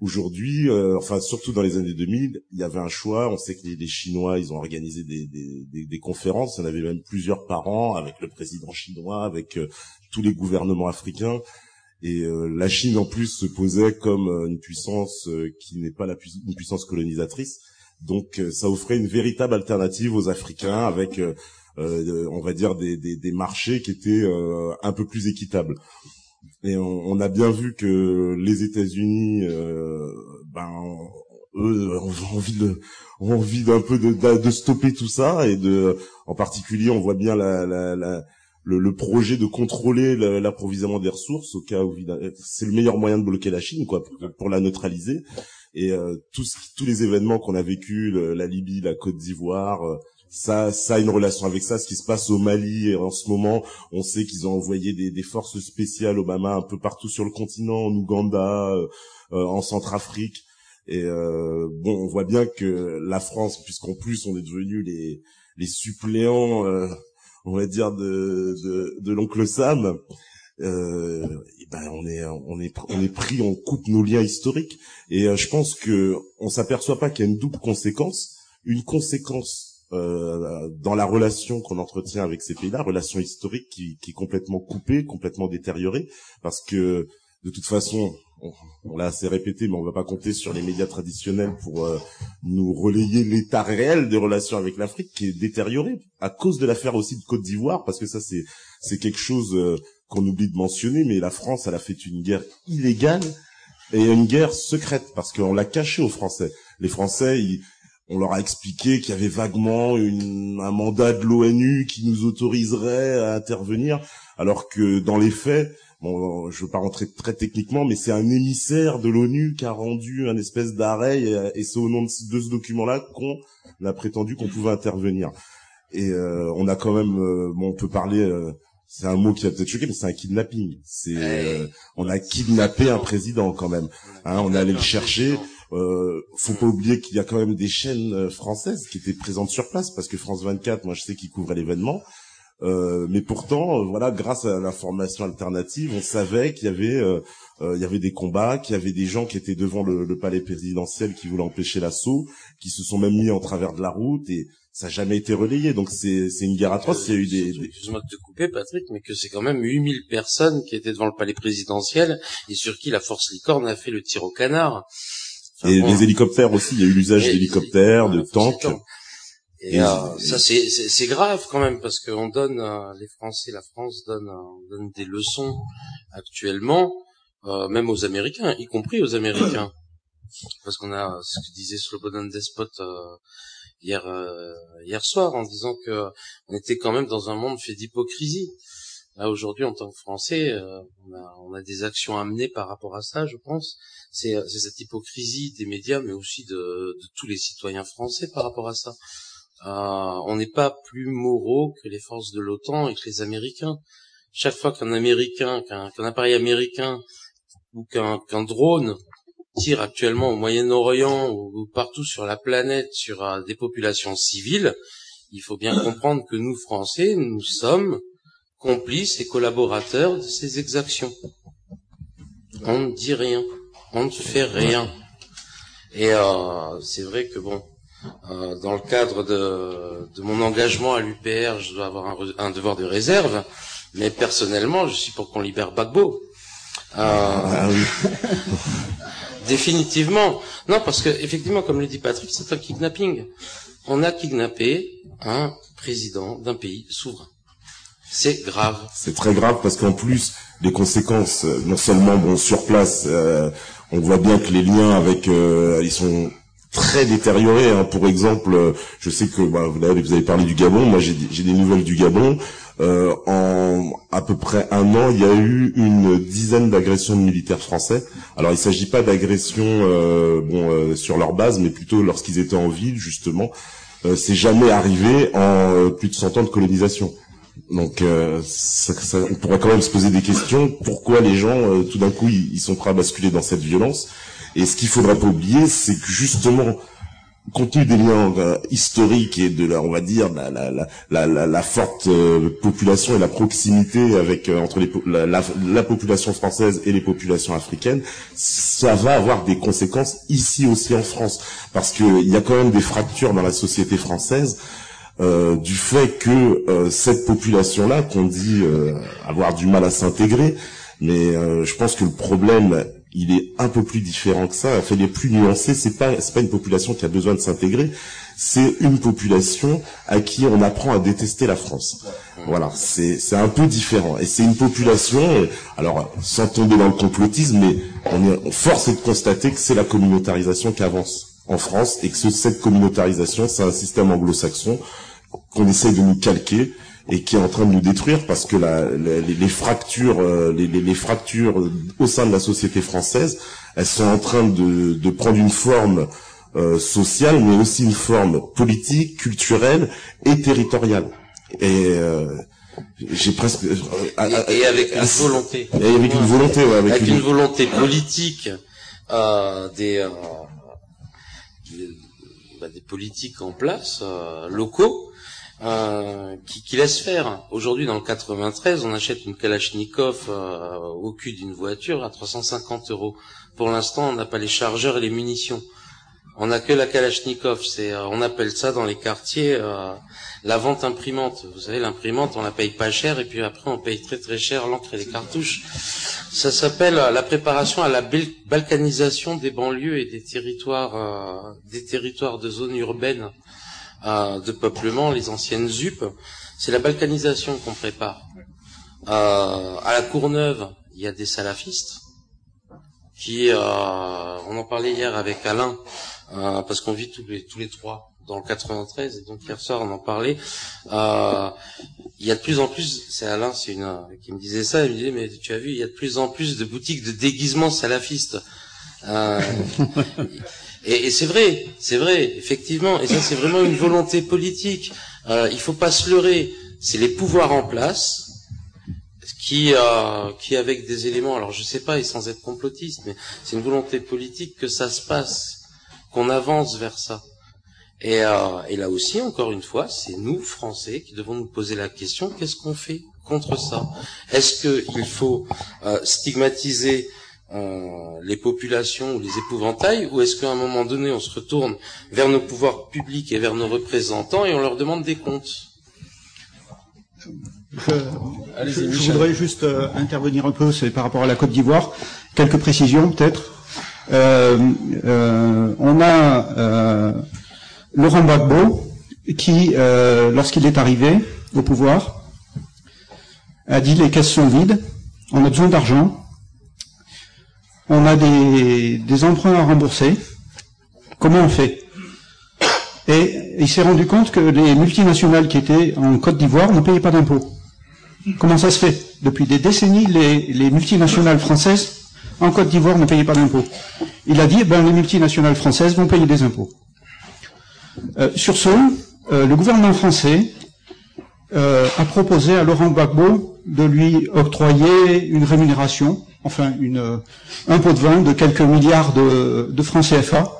Aujourd'hui, enfin surtout dans les années 2000, il y avait un choix. On sait que les, Chinois, ils ont organisé des, des, des, conférences. Il y en avait même plusieurs par an avec le président chinois, avec tous les gouvernements africains. Et euh, la Chine en plus se posait comme euh, une puissance euh, qui n'est pas la une puissance colonisatrice. Donc ça offrait une véritable alternative aux Africains avec, on va dire, des, des, des marchés qui étaient un peu plus équitables. Et on, on, a bien vu que les États-Unis, ben, eux, ont envie de, ont envie d'un peu de, de, stopper tout ça et de, en particulier, on voit bien la, la, la le, projet de contrôler l'approvisionnement des ressources au cas où c'est le meilleur moyen de bloquer la Chine quoi pour la neutraliser et euh, tous tous les événements qu'on a vécu la Libye la Côte d'Ivoire euh, ça ça a une relation avec ça. Ce qui se passe au Mali en ce moment on sait qu'ils ont envoyé des, des, forces spéciales Obama un peu partout sur le continent en Ouganda euh, euh en Centrafrique. Et euh, bon on voit bien que la France puisqu'en plus on est devenu les les suppléants on va dire de de, de l'oncle Sam, euh, ben on est on est on est pris, on coupe nos liens historiques. Et euh, je pense que on s'aperçoit pas qu'il y a une double conséquence, une conséquence euh, dans la relation qu'on entretient avec ces pays-là, relation historique qui, qui est complètement coupée, complètement détériorée, parce que de toute façon, on, l'a assez répété, mais on va pas compter sur les médias traditionnels pour euh, nous relayer l'état réel des relations avec l'Afrique qui est détérioré à cause de l'affaire aussi de Côte d'Ivoire, parce que ça c'est c'est quelque chose euh, qu'on oublie de mentionner, mais la France elle a fait une guerre illégale et une guerre secrète parce qu'on l'a caché aux Français. Les Français, ils, on leur a expliqué qu'il y avait vaguement une, un mandat de l'ONU qui nous autoriserait à intervenir, alors que dans les faits, bon, je veux pas rentrer très techniquement, mais c'est un émissaire de l'ONU qui a rendu un espèce d'arrêt, et, c'est au nom de, ce document-là qu'on a prétendu qu'on pouvait intervenir. Et euh, on a quand même, euh, bon, on peut parler, euh, c'est un mot qui va peut-être choquer, mais c'est un kidnapping. C'est, on a kidnappé un président quand même. Hein, on est allé le chercher. Euh, faut pas oublier qu'il y a quand même des chaînes françaises qui étaient présentes sur place parce que France 24, moi je sais qu'ils couvrait l'événement. Euh, mais pourtant, euh, voilà, grâce à l'information alternative, on savait qu'il y avait, euh, il y avait des combats, qu'il y avait des gens qui étaient devant le, le palais présidentiel qui voulaient empêcher l'assaut, qui se sont même mis en travers de la route et ça n'a jamais été relayé. Donc c'est une guerre atroce. Il y a eu des, des... Excuse-moi de te couper, Patrick, mais que c'est quand même 8000 personnes qui étaient devant le palais présidentiel et sur qui la force licorne a fait le tir au canard. et les hélicoptères aussi. Il y a eu l'usage d'hélicoptères, de tanks. Et, euh, ça c'est c'est grave quand même parce qu'on donne euh, les Français, la France donne euh, donne des leçons actuellement, même aux Américains, y compris aux Américains, parce qu'on a ce que disait Slobodan Despot hier hier soir en disant que on était quand même dans un monde fait d'hypocrisie. Là aujourd'hui en tant que Français, on a on a des actions à mener par rapport à ça, je pense. C'est c'est cette hypocrisie des médias, mais aussi de de tous les citoyens français par rapport à ça. Euh, on n'est pas plus moraux que les forces de l'OTAN et que les Américains. Chaque fois qu'un Américain, qu'un appareil américain ou qu'un drone tire actuellement au Moyen-Orient ou, partout sur la planète sur euh, des populations civiles, il faut bien comprendre que nous, Français, nous sommes complices et collaborateurs de ces exactions. On ne dit rien, on ne fait rien. Et euh, c'est vrai que bon, euh, dans le cadre de, de mon engagement à l'UPR, je dois avoir un, un, devoir de réserve, mais personnellement, je suis pour qu'on libère Bagbo. Euh, ah définitivement. Non, parce que effectivement, comme le dit Patrick, c'est un kidnapping. On a kidnappé un président d'un pays souverain. C'est grave. C'est très grave parce qu'en plus, les conséquences, euh, non seulement bon sur place, euh, on voit bien que les liens avec, euh, ils sont très détérioré. Hein. Pour exemple, je sais que bah, vous avez parlé du Gabon. Moi, j'ai des nouvelles du Gabon. Euh, en à peu près un an, il y a eu une dizaine d'agressions de militaires français. Alors, il ne s'agit pas d'agressions euh, bon, euh, sur leur base, mais plutôt lorsqu'ils étaient en ville, justement. C'est jamais arrivé en plus de 100 ans de colonisation. Donc, ça, ça, on pourrait quand même se poser des questions. Pourquoi les gens, tout d'un coup, ils, ils sont prêts à basculer dans cette violence? Et ce qu'il faudra pas oublier, c'est que justement, compte tenu des liens euh, historiques et de la, on va dire, la, la, la, la forte euh, population et la proximité avec euh, entre les, la, population française et les populations africaines, ça va avoir des conséquences ici aussi en France, parce qu'il y a quand même des fractures dans la société française. du fait que cette population-là, qu'on dit avoir du mal à s'intégrer, mais je pense que le problème il est un peu plus différent que ça. Enfin, il est plus nuancé. C'est pas, c'est pas une population qui a besoin de s'intégrer. C'est une population à qui on apprend à détester la France. Voilà, c'est c'est un peu différent. Et c'est une population. Alors, sans tomber dans le complotisme, mais on est force est de constater que c'est la communautarisation qui avance en France et que cette communautarisation, c'est un système anglo-saxon qu'on essaie de nous calquer et qui est en train de nous détruire parce que la, les, fractures, euh, les, les, fractures au sein de la société française, elles sont en train de, de prendre une forme euh, sociale, mais aussi une forme politique, culturelle et territoriale. Et euh, j'ai presque et, avec une volonté. Et avec une volonté, ouais, avec, une... volonté politique des, bah, des politiques en place locaux euh, qui, qui, laisse faire. Aujourd'hui, dans le 93, on achète une Kalachnikov euh, au cul d'une voiture à 350 euros. Pour l'instant, on n'a pas les chargeurs et les munitions. On n'a que la Kalachnikov. C'est, euh, on appelle ça dans les quartiers la vente imprimante. Vous savez, l'imprimante, on la paye pas cher et puis après, on paye très très cher l'encre et les cartouches. Ça s'appelle la préparation à la balkanisation des banlieues et des territoires, des territoires de zones urbaines de peuplement, les anciennes ZUP, c'est la balkanisation qu'on prépare. Euh, à la Courneuve, il y a des salafistes qui, euh, on en parlait hier avec Alain, euh, parce qu'on vit tous les, tous les trois dans le 93, et donc hier soir on en parlait. Euh, il y a de plus en plus, c'est Alain, c'est une qui me disait ça, il me disait mais tu as vu, il y a de plus en plus de boutiques de déguisements salafistes. Euh, et, et c'est vrai, c'est vrai, effectivement, et ça c'est vraiment une volonté politique. Euh, il faut pas se leurrer, c'est les pouvoirs en place qui, euh, qui avec des éléments, alors je sais pas, et sans être complotiste, mais c'est une volonté politique que ça se passe, qu'on avance vers ça. Et, euh, et là aussi, encore une fois, c'est nous, Français, qui devons nous poser la question, qu'est-ce qu'on fait contre ça? Est-ce qu'il faut euh, stigmatiser euh, les populations ou les épouvantails, ou est-ce qu'à un moment donné, on se retourne vers nos pouvoirs publics et vers nos représentants et on leur demande des comptes je, je, je voudrais juste euh, intervenir un peu, c'est par rapport à la Côte d'Ivoire. Quelques précisions peut-être. Euh, euh, on a euh, Laurent Gbagbo qui, euh, lorsqu'il est arrivé au pouvoir, a dit les caisses sont vides, on a besoin d'argent, on a des, emprunts à rembourser. Comment on fait? Et il s'est rendu compte que les multinationales qui étaient en Côte d'Ivoire ne payaient pas d'impôts. Comment ça se fait? Depuis des décennies, les, les, multinationales françaises en Côte d'Ivoire ne payaient pas d'impôts. Il a dit, ben, les multinationales françaises vont payer des impôts. Euh, sur ce, euh, le gouvernement français euh, a proposé à Laurent Gbagbo de lui octroyer une rémunération, enfin une, un pot de vin de quelques milliards de, francs CFA.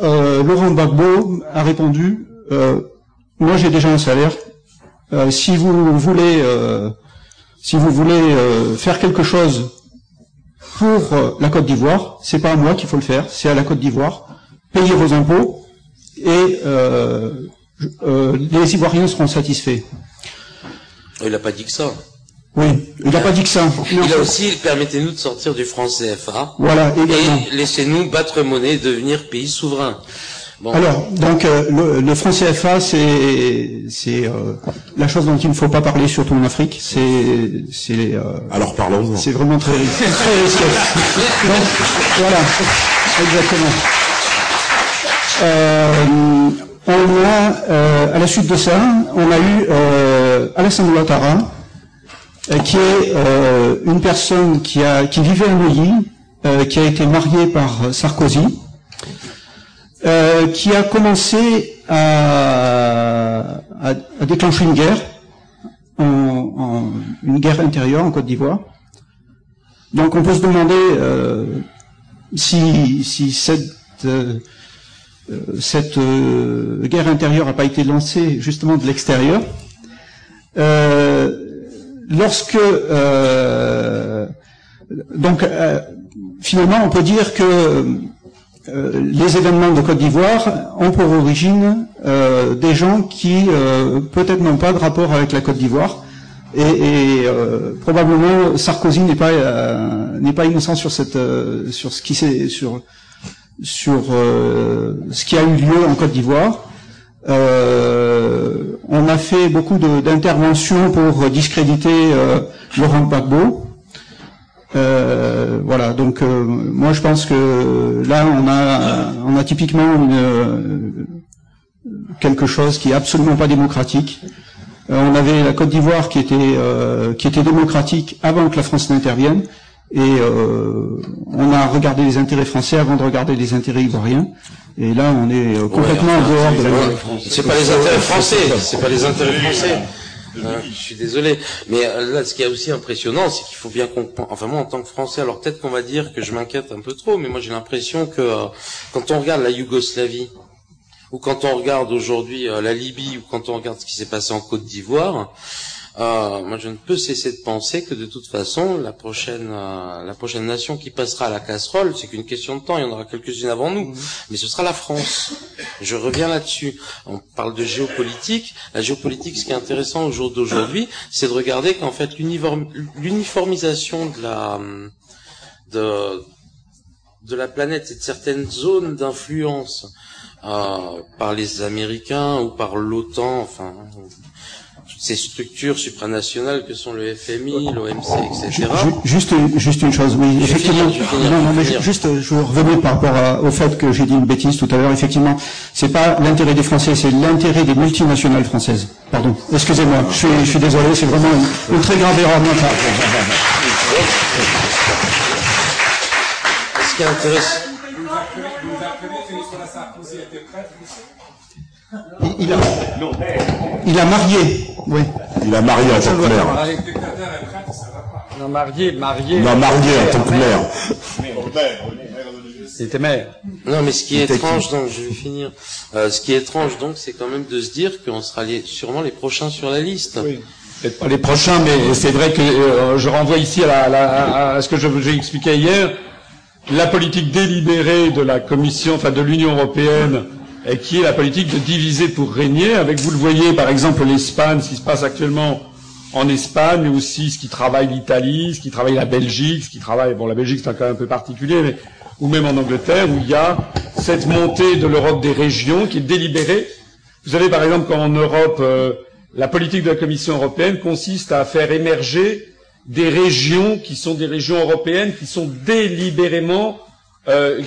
Laurent Gbagbo a répondu, moi j'ai déjà un salaire, euh, si vous voulez, euh, si vous voulez euh, faire quelque chose pour la Côte d'Ivoire, c'est pas à moi qu'il faut le faire, c'est à la Côte d'Ivoire. Payez vos impôts et les Ivoiriens seront satisfaits. Il n'a pas dit que ça. Oui, il n'a pas dit que ça. Il a aussi, permettez-nous de sortir du franc CFA. Voilà, également. Et laissez-nous battre monnaie et devenir pays souverain. Bon. Alors, donc euh, le, le, franc CFA, c'est c'est euh, la chose dont il ne faut pas parler, surtout en Afrique. C'est c'est euh, alors parlons. C'est vraiment très très risqué. donc voilà, exactement. Euh, on a à la suite de ça, on a eu Alassane Ouattara, qui est une personne qui a qui vivait à Neuilly, qui a été mariée par Sarkozy. Euh, qui a commencé à, déclencher une guerre, en, une guerre intérieure en Côte d'Ivoire. Donc on peut se demander euh, si, si, cette, euh, cette euh, guerre intérieure n'a pas été lancée justement de l'extérieur. lorsque donc finalement on peut dire que euh, les événements de Côte d'Ivoire ont pour origine euh, des gens qui euh, peut-être n'ont pas de rapport avec la Côte d'Ivoire et, et probablement Sarkozy n'est pas n'est pas innocent sur cette sur ce qui s'est sur sur ce qui a eu lieu en Côte d'Ivoire. on a fait beaucoup d'interventions pour discréditer Laurent Gbagbo. Euh, voilà, donc euh, moi je pense que là on a on a typiquement euh, quelque chose qui est absolument pas démocratique. on avait la Côte d'Ivoire qui était qui était démocratique avant que la France n'intervienne et on a regardé les intérêts français avant de regarder les intérêts ivoiriens. Et là, on est complètement en dehors de la. C'est pas les intérêts français, c'est pas les intérêts français. Hein, je suis désolé, mais euh, là, ce qui est aussi impressionnant, c'est qu'il faut bien comprendre. Enfin, moi, en tant que Français, alors peut-être qu'on va dire que je m'inquiète un peu trop, mais moi, j'ai l'impression que euh, quand on regarde la Yougoslavie, ou quand on regarde aujourd'hui euh, la Libye, ou quand on regarde ce qui s'est passé en Côte d'Ivoire, euh, moi, je ne peux cesser de penser que de toute façon, la prochaine, euh, la prochaine nation qui passera à la casserole, c'est qu'une question de temps. Il y en aura quelques-unes avant nous, mhm. mais ce sera la France. Je reviens là-dessus. On parle de géopolitique. La géopolitique, ce qui est intéressant au jour d'aujourd'hui, c'est de regarder qu'en fait, l'uniformisation de la, de, de la planète et de certaines zones d'influence euh, par les Américains ou par l'OTAN, enfin ces structures supranationales que sont le FMI, l'OMC, etc. Juste, juste une chose, oui, effectivement. non, non, mais juste, je revenais par rapport au fait que j'ai dit une bêtise tout à l'heure. Effectivement, c'est pas l'intérêt des Français, c'est l'intérêt des multinationales françaises. Pardon. Excusez-moi. Je suis, je suis désolé. C'est vraiment une, très grave erreur de ma part. Ce qui est intéressant. Il, a, il a marié, oui. Il a marié en tant que maire. Non, marié, marié. Non, marié en tant que maire. C'était maire. Non, mais ce qui est étrange, donc, je vais finir. Euh, ce qui est étrange, donc, c'est quand même de se dire qu'on sera les, sûrement les prochains sur la liste. Oui. Peut-être pas les prochains, mais c'est vrai que euh, je renvoie ici à, la, à, ce que j'ai expliqué hier. La politique délibérée de la Commission, enfin de l'Union européenne, et qui est la politique de diviser pour régner, avec, vous le voyez, par exemple, l'Espagne, ce qui se passe actuellement en Espagne, mais aussi ce qui travaille l'Italie, ce qui travaille la Belgique, ce qui travaille, bon, la Belgique c'est un cas un peu particulier, mais, ou même en Angleterre, où il y a cette montée de l'Europe des régions qui est délibérée. Vous savez, par exemple, qu'en Europe, euh, la politique de la Commission européenne consiste à faire émerger des régions qui sont des régions européennes qui sont délibérément euh,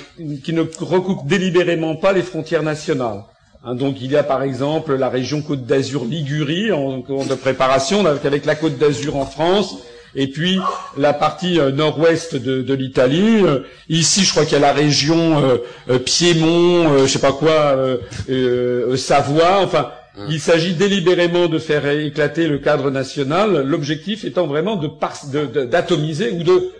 qui ne recoupent délibérément pas les frontières nationales. Hein, donc il y a par exemple la région Côte d'Azur Ligurie en cours de préparation avec, la Côte d'Azur en France et puis la partie euh, nord-ouest de, l'Italie. Euh, ici, je crois qu'il y a la région Piémont, je sais pas quoi, Savoie. Enfin, il s'agit délibérément de faire éclater le cadre national. L'objectif étant vraiment de d'atomiser ou de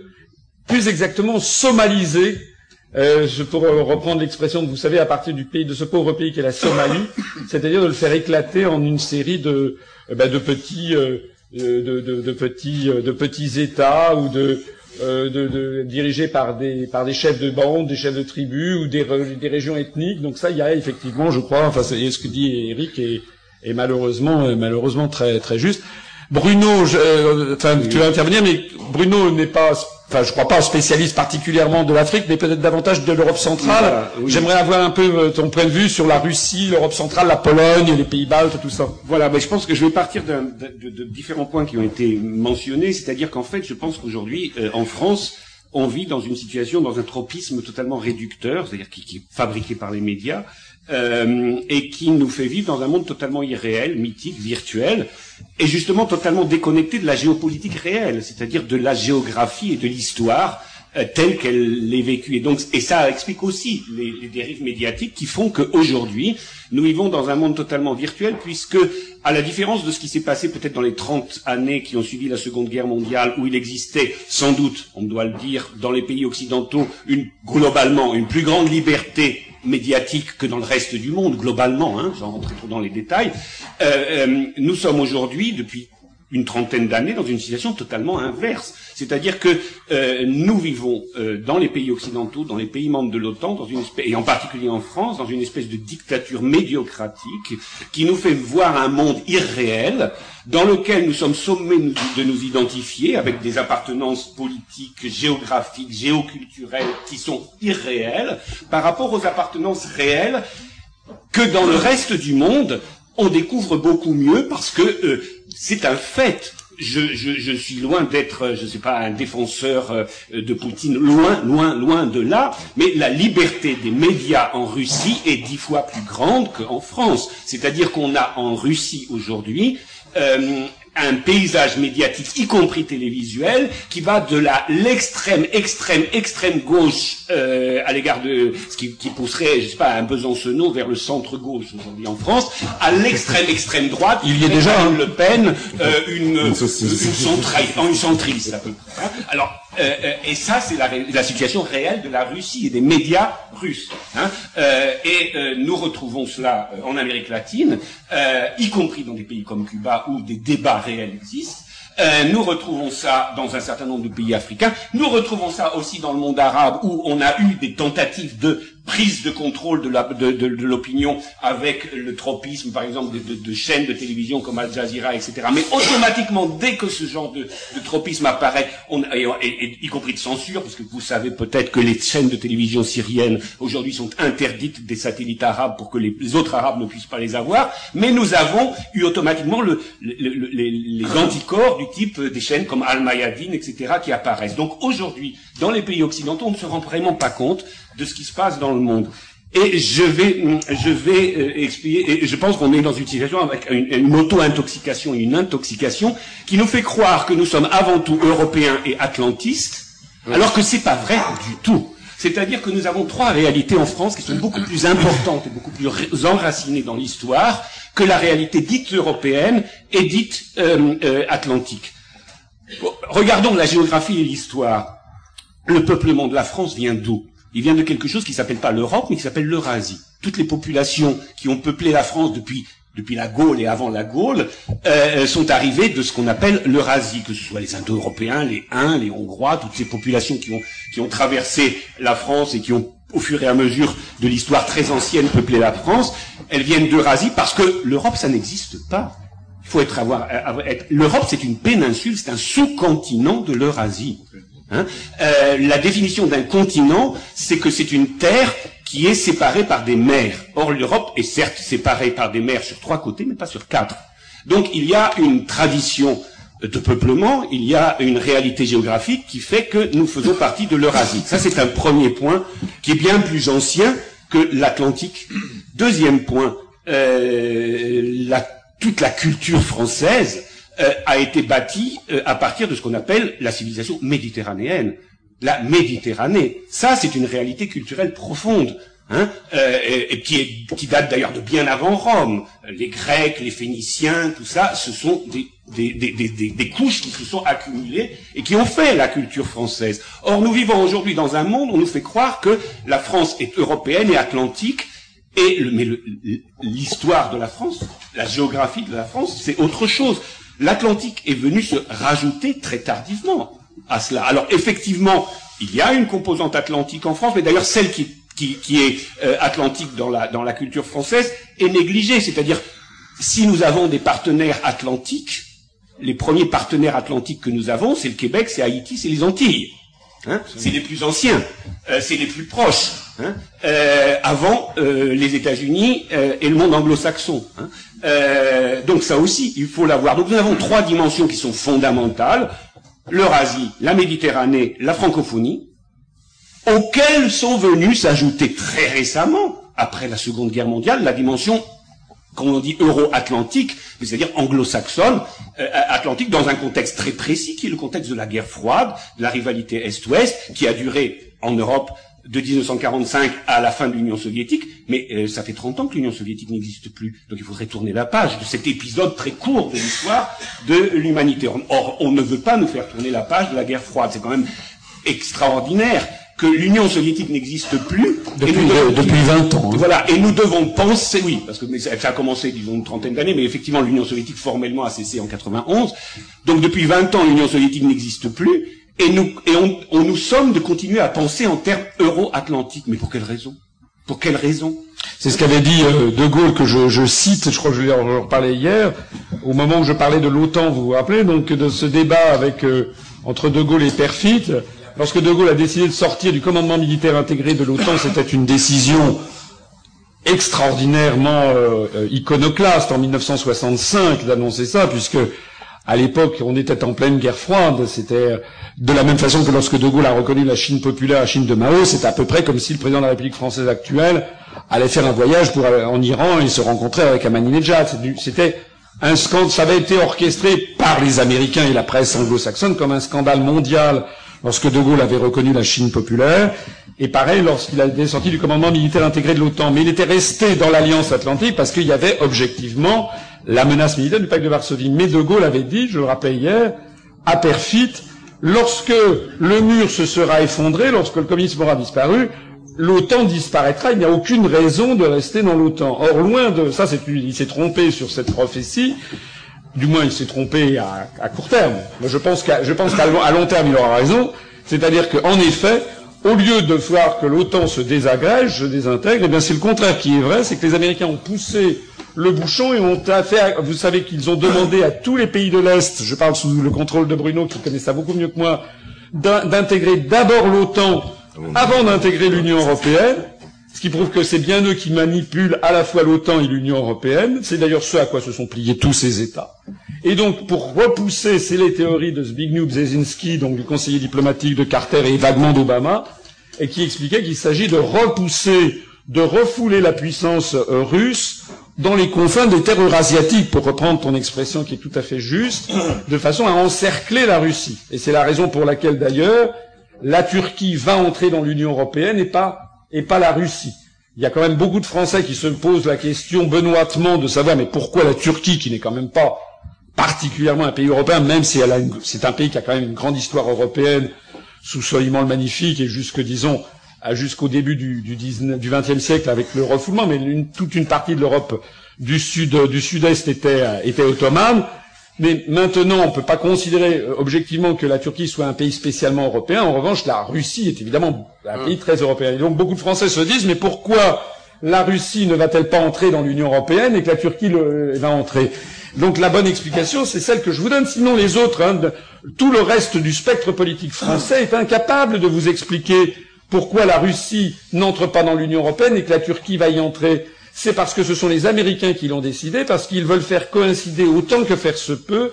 plus exactement somaliser euh, je, pour reprendre l'expression que vous savez à partir du pays de ce pauvre pays qu'est la Somalie, c'est-à-dire de le faire éclater en une série de, euh, ben, de petits, euh, de, de, de, petits, de petits États ou de, de, dirigés par des, par des chefs de bande, des chefs de tribus ou des, des régions ethniques. Donc ça, il y a effectivement, je crois, enfin, c'est ce que dit Eric est, est malheureusement, malheureusement très, très juste. Bruno, je, enfin, tu vas intervenir, mais Bruno n'est pas enfin je crois pas spécialiste particulièrement de l'Afrique, mais peut-être davantage de l'Europe centrale. J'aimerais avoir un peu euh, ton point de vue sur la Russie, l'Europe centrale, la Pologne, les pays baltes, tout ça. Voilà, mais je pense que je vais partir de, de, de, différents points qui ont été mentionnés, c'est-à-dire qu'en fait, je pense qu'aujourd'hui, euh, en France, on vit dans une situation, dans un tropisme totalement réducteur, c'est-à-dire qui, qui, est fabriqué par les médias, euh, et qui nous fait vivre dans un monde totalement irréel, mythique, virtuel, et justement totalement déconnecté de la géopolitique réelle, c'est-à-dire de la géographie et de l'histoire euh, telle qu'elle est vécue. Et donc, et ça explique aussi les, les dérives médiatiques qui font qu'aujourd'hui, nous vivons dans un monde totalement virtuel, puisque, à la différence de ce qui s'est passé peut-être dans les 30 années qui ont suivi la Seconde Guerre mondiale, où il existait sans doute, on doit le dire, dans les pays occidentaux, une, globalement, une plus grande liberté médiatique que dans le reste du monde, globalement, hein, sans rentrer trop dans les détails, euh, euh, nous sommes aujourd'hui, depuis une trentaine d'années dans une situation totalement inverse. C'est-à-dire que euh, nous vivons euh, dans les pays occidentaux, dans les pays membres de l'OTAN, dans une espèce, et en particulier en France, dans une espèce de dictature médiocratique qui nous fait voir un monde irréel dans lequel nous sommes sommés de nous identifier avec des appartenances politiques, géographiques, géoculturelles qui sont irréelles par rapport aux appartenances réelles que dans le reste du monde, on découvre beaucoup mieux parce que euh, c'est un fait. Je, suis loin d'être, je ne sais pas, un défenseur euh, de Poutine, loin, loin, loin de là, mais la liberté des médias en Russie est dix fois plus grande qu'en France. C'est-à-dire qu'on a en Russie aujourd'hui euh, un paysage médiatique, y compris télévisuel, qui va de la l'extrême, extrême, extrême gauche euh, à l'égard de ce qui, qui, pousserait, je sais pas, un Besancenot vers le centre gauche aujourd'hui en France, à l'extrême, extrême droite. Il y est déjà hein. Le Pen, euh, une, une, une, une centriste à peu près. Hein. Alors euh, euh, et ça, c'est la, la, situation réelle de la Russie et des médias russes. Hein. Euh, et euh, nous retrouvons cela en Amérique latine, y compris dans des pays comme Cuba où des débats réels existent. nous retrouvons ça dans un certain nombre de pays africains. Nous retrouvons ça aussi dans le monde arabe où on a eu des tentatives de prise de contrôle de l'opinion de, de, avec le tropisme, par exemple, de, de, chaînes de télévision comme Al Jazeera, etc. Mais automatiquement, dès que ce genre de, tropisme apparaît, on, et, y compris de censure, parce que vous savez peut-être que les chaînes de télévision syriennes aujourd'hui sont interdites des satellites arabes pour que les, autres arabes ne puissent pas les avoir, mais nous avons eu automatiquement le, les, les anticorps du type des chaînes comme Al-Mayadin, etc., qui apparaissent. Donc aujourd'hui, dans les pays occidentaux, on ne se rend vraiment pas compte de ce qui se passe dans le monde. Et je vais, je vais euh, expliquer, et je pense qu'on est dans une situation avec une, auto-intoxication et une intoxication qui nous fait croire que nous sommes avant tout européens et atlantistes, alors que c'est pas vrai du tout. C'est-à-dire que nous avons trois réalités en France qui sont beaucoup plus importantes et beaucoup plus enracinées dans l'histoire que la réalité dite européenne et dite euh, euh, atlantique. Regardons la géographie et l'histoire. Le peuplement de la France vient d'où? Il vient de quelque chose qui s'appelle pas l'Europe, mais qui s'appelle l'Eurasie. Toutes les populations qui ont peuplé la France depuis depuis la Gaule et avant la Gaule, euh, sont arrivées de ce qu'on appelle l'Eurasie, que ce soit les Indo-Européens, les Huns, les Hongrois, toutes ces populations qui ont, qui ont traversé la France et qui ont, au fur et à mesure de l'histoire très ancienne, peuplé la France, elles viennent d'Eurasie parce que l'Europe, ça n'existe pas. Il faut être avoir, être, l'Europe, c'est une péninsule, c'est un sous-continent de l'Eurasie. Hein euh, la définition d'un continent, c'est que c'est une terre qui est séparée par des mers. Or, l'Europe est certes séparée par des mers sur trois côtés, mais pas sur quatre. Donc, il y a une tradition de peuplement, il y a une réalité géographique qui fait que nous faisons partie de l'Eurasie. Ça, c'est un premier point qui est bien plus ancien que l'Atlantique. Deuxième point, euh, toute la culture française euh, a été bâti euh, à partir de ce qu'on appelle la civilisation méditerranéenne. La Méditerranée, ça c'est une réalité culturelle profonde. Hein, euh, et, qui, est, qui, date d'ailleurs de bien avant Rome. Les Grecs, les Phéniciens, tout ça, ce sont des, des, des, des, couches qui se sont accumulées et qui ont fait la culture française. Or, nous vivons aujourd'hui dans un monde où on nous fait croire que la France est européenne et atlantique, et le, mais l'histoire de la France, la géographie de la France, c'est autre chose l'Atlantique est venu se rajouter très tardivement à cela. Alors effectivement, il y a une composante atlantique en France, mais d'ailleurs celle qui, est euh, atlantique dans la, dans la culture française est négligée. C'est-à-dire, si nous avons des partenaires atlantiques, les premiers partenaires atlantiques que nous avons, c'est le Québec, c'est Haïti, c'est les Antilles. Hein c'est les plus anciens, euh, c'est les plus proches. Hein euh, avant euh, les États-Unis euh, et le monde anglo-saxon. Hein euh, donc ça aussi, il faut l'avoir. Donc nous avons trois dimensions qui sont fondamentales l'Eurasie, la Méditerranée, la francophonie, auxquelles sont venus s'ajouter très récemment, après la Seconde Guerre mondiale, la dimension comme on dit euro-atlantique, c'est-à-dire anglo-saxonne, euh, atlantique, dans un contexte très précis, qui est le contexte de la guerre froide, de la rivalité Est-Ouest, qui a duré en Europe de 1945 à la fin de l'Union soviétique, mais euh, ça fait 30 ans que l'Union soviétique n'existe plus. Donc il faudrait tourner la page de cet épisode très court de l'histoire de l'humanité. Or, on ne veut pas nous faire tourner la page de la guerre froide. C'est quand même extraordinaire que l'Union soviétique n'existe plus. Depuis, depuis 20 ans. Hein. Voilà, et nous devons penser, oui, parce que ça, a commencé, disons, une trentaine d'années, mais effectivement, l'Union soviétique formellement a cessé en 91. Donc depuis 20 ans, l'Union soviétique n'existe plus, et nous, et on, nous sommes de continuer à penser en termes euro-atlantiques. Mais pour quelle raison? Pour quelle raison? C'est ce qu'avait dit euh, De Gaulle, que je, cite, je crois que je lui en parlais hier, au moment où je parlais de l'OTAN, vous vous rappelez, donc de ce débat avec euh, entre De Gaulle et Perfit, Lorsque De Gaulle a décidé de sortir du commandement militaire intégré de l'OTAN, c'était une décision extraordinairement euh, euh, iconoclaste en 1965 d'annoncer ça, puisque à l'époque on était en pleine guerre froide. C'était de la même façon que lorsque De Gaulle a reconnu la Chine populaire, la Chine de Mao, c'est à peu près comme si le président de la République française actuelle allait faire un voyage en Iran et se rencontrer avec Ahmadinejad. C'était un scandale, ça avait été orchestré par les Américains et la presse anglo-saxonne comme un scandale mondial lorsque De Gaulle avait reconnu la Chine populaire, et pareil lorsqu'il été sorti du commandement militaire intégré de l'OTAN. Mais il était resté dans l'Alliance Atlantique parce qu'il y avait objectivement la menace militaire du pacte de Varsovie. Mais De Gaulle avait dit, je le rappelais hier, à Perfit, lorsque le mur se sera effondré, lorsque le communisme aura disparu, l'OTAN disparaîtra, il n'y a aucune raison de rester dans l'OTAN. Or, loin de ça, il s'est trompé sur cette prophétie, du moins il s'est trompé à, court terme. Je pense qu'à qu'à long terme il aura raison. C'est-à-dire qu'en effet, au lieu de voir que l'OTAN se désagrège, se désintègre, eh bien c'est le contraire qui est vrai, c'est que les Américains ont poussé le bouchon et ont vous savez qu'ils ont demandé à tous les pays de l'Est, je parle sous le contrôle de Bruno qui connaît ça beaucoup mieux que moi, d'intégrer d'abord l'OTAN avant d'intégrer l'Union européenne, ce qui prouve que c'est bien eux qui manipulent à la fois l'OTAN et l'Union européenne. C'est d'ailleurs ce à quoi se sont pliés tous ces États. Et donc, pour repousser, c'est les théories de Zbigniew Brzezinski, donc du conseiller diplomatique de Carter et vaguement d'Obama, et qui expliquait qu'il s'agit de repousser, de refouler la puissance euh, russe dans les confins des terres eurasiatiques, pour reprendre ton expression qui est tout à fait juste, de façon à encercler la Russie. Et c'est la raison pour laquelle, d'ailleurs, la Turquie va entrer dans l'Union européenne et pas, et pas la Russie. Il y a quand même beaucoup de Français qui se posent la question benoîtement de savoir mais pourquoi la Turquie, qui n'est quand même pas particulièrement un pays européen, même si elle a c'est un pays qui a quand même une grande histoire européenne sous Soliman le Magnifique et jusque, disons, jusqu'au début du, du, du XXe siècle avec le refoulement, mais toute une partie de l'Europe du sud, du sud-est était, était ottomane. Mais maintenant, on ne peut pas considérer euh, objectivement que la Turquie soit un pays spécialement européen. En revanche, la Russie est évidemment un pays très européen. Et donc beaucoup de Français se disent, mais pourquoi la Russie ne va-t-elle pas entrer dans l'Union européenne et que la Turquie le, va entrer? Donc la bonne explication, c'est celle que je vous donne. Sinon, les autres, hein, tout le reste du spectre politique français est incapable de vous expliquer pourquoi la Russie n'entre pas dans l'Union européenne et que la Turquie va y entrer c'est parce que ce sont les Américains qui l'ont décidé, parce qu'ils veulent faire coïncider autant que faire se peut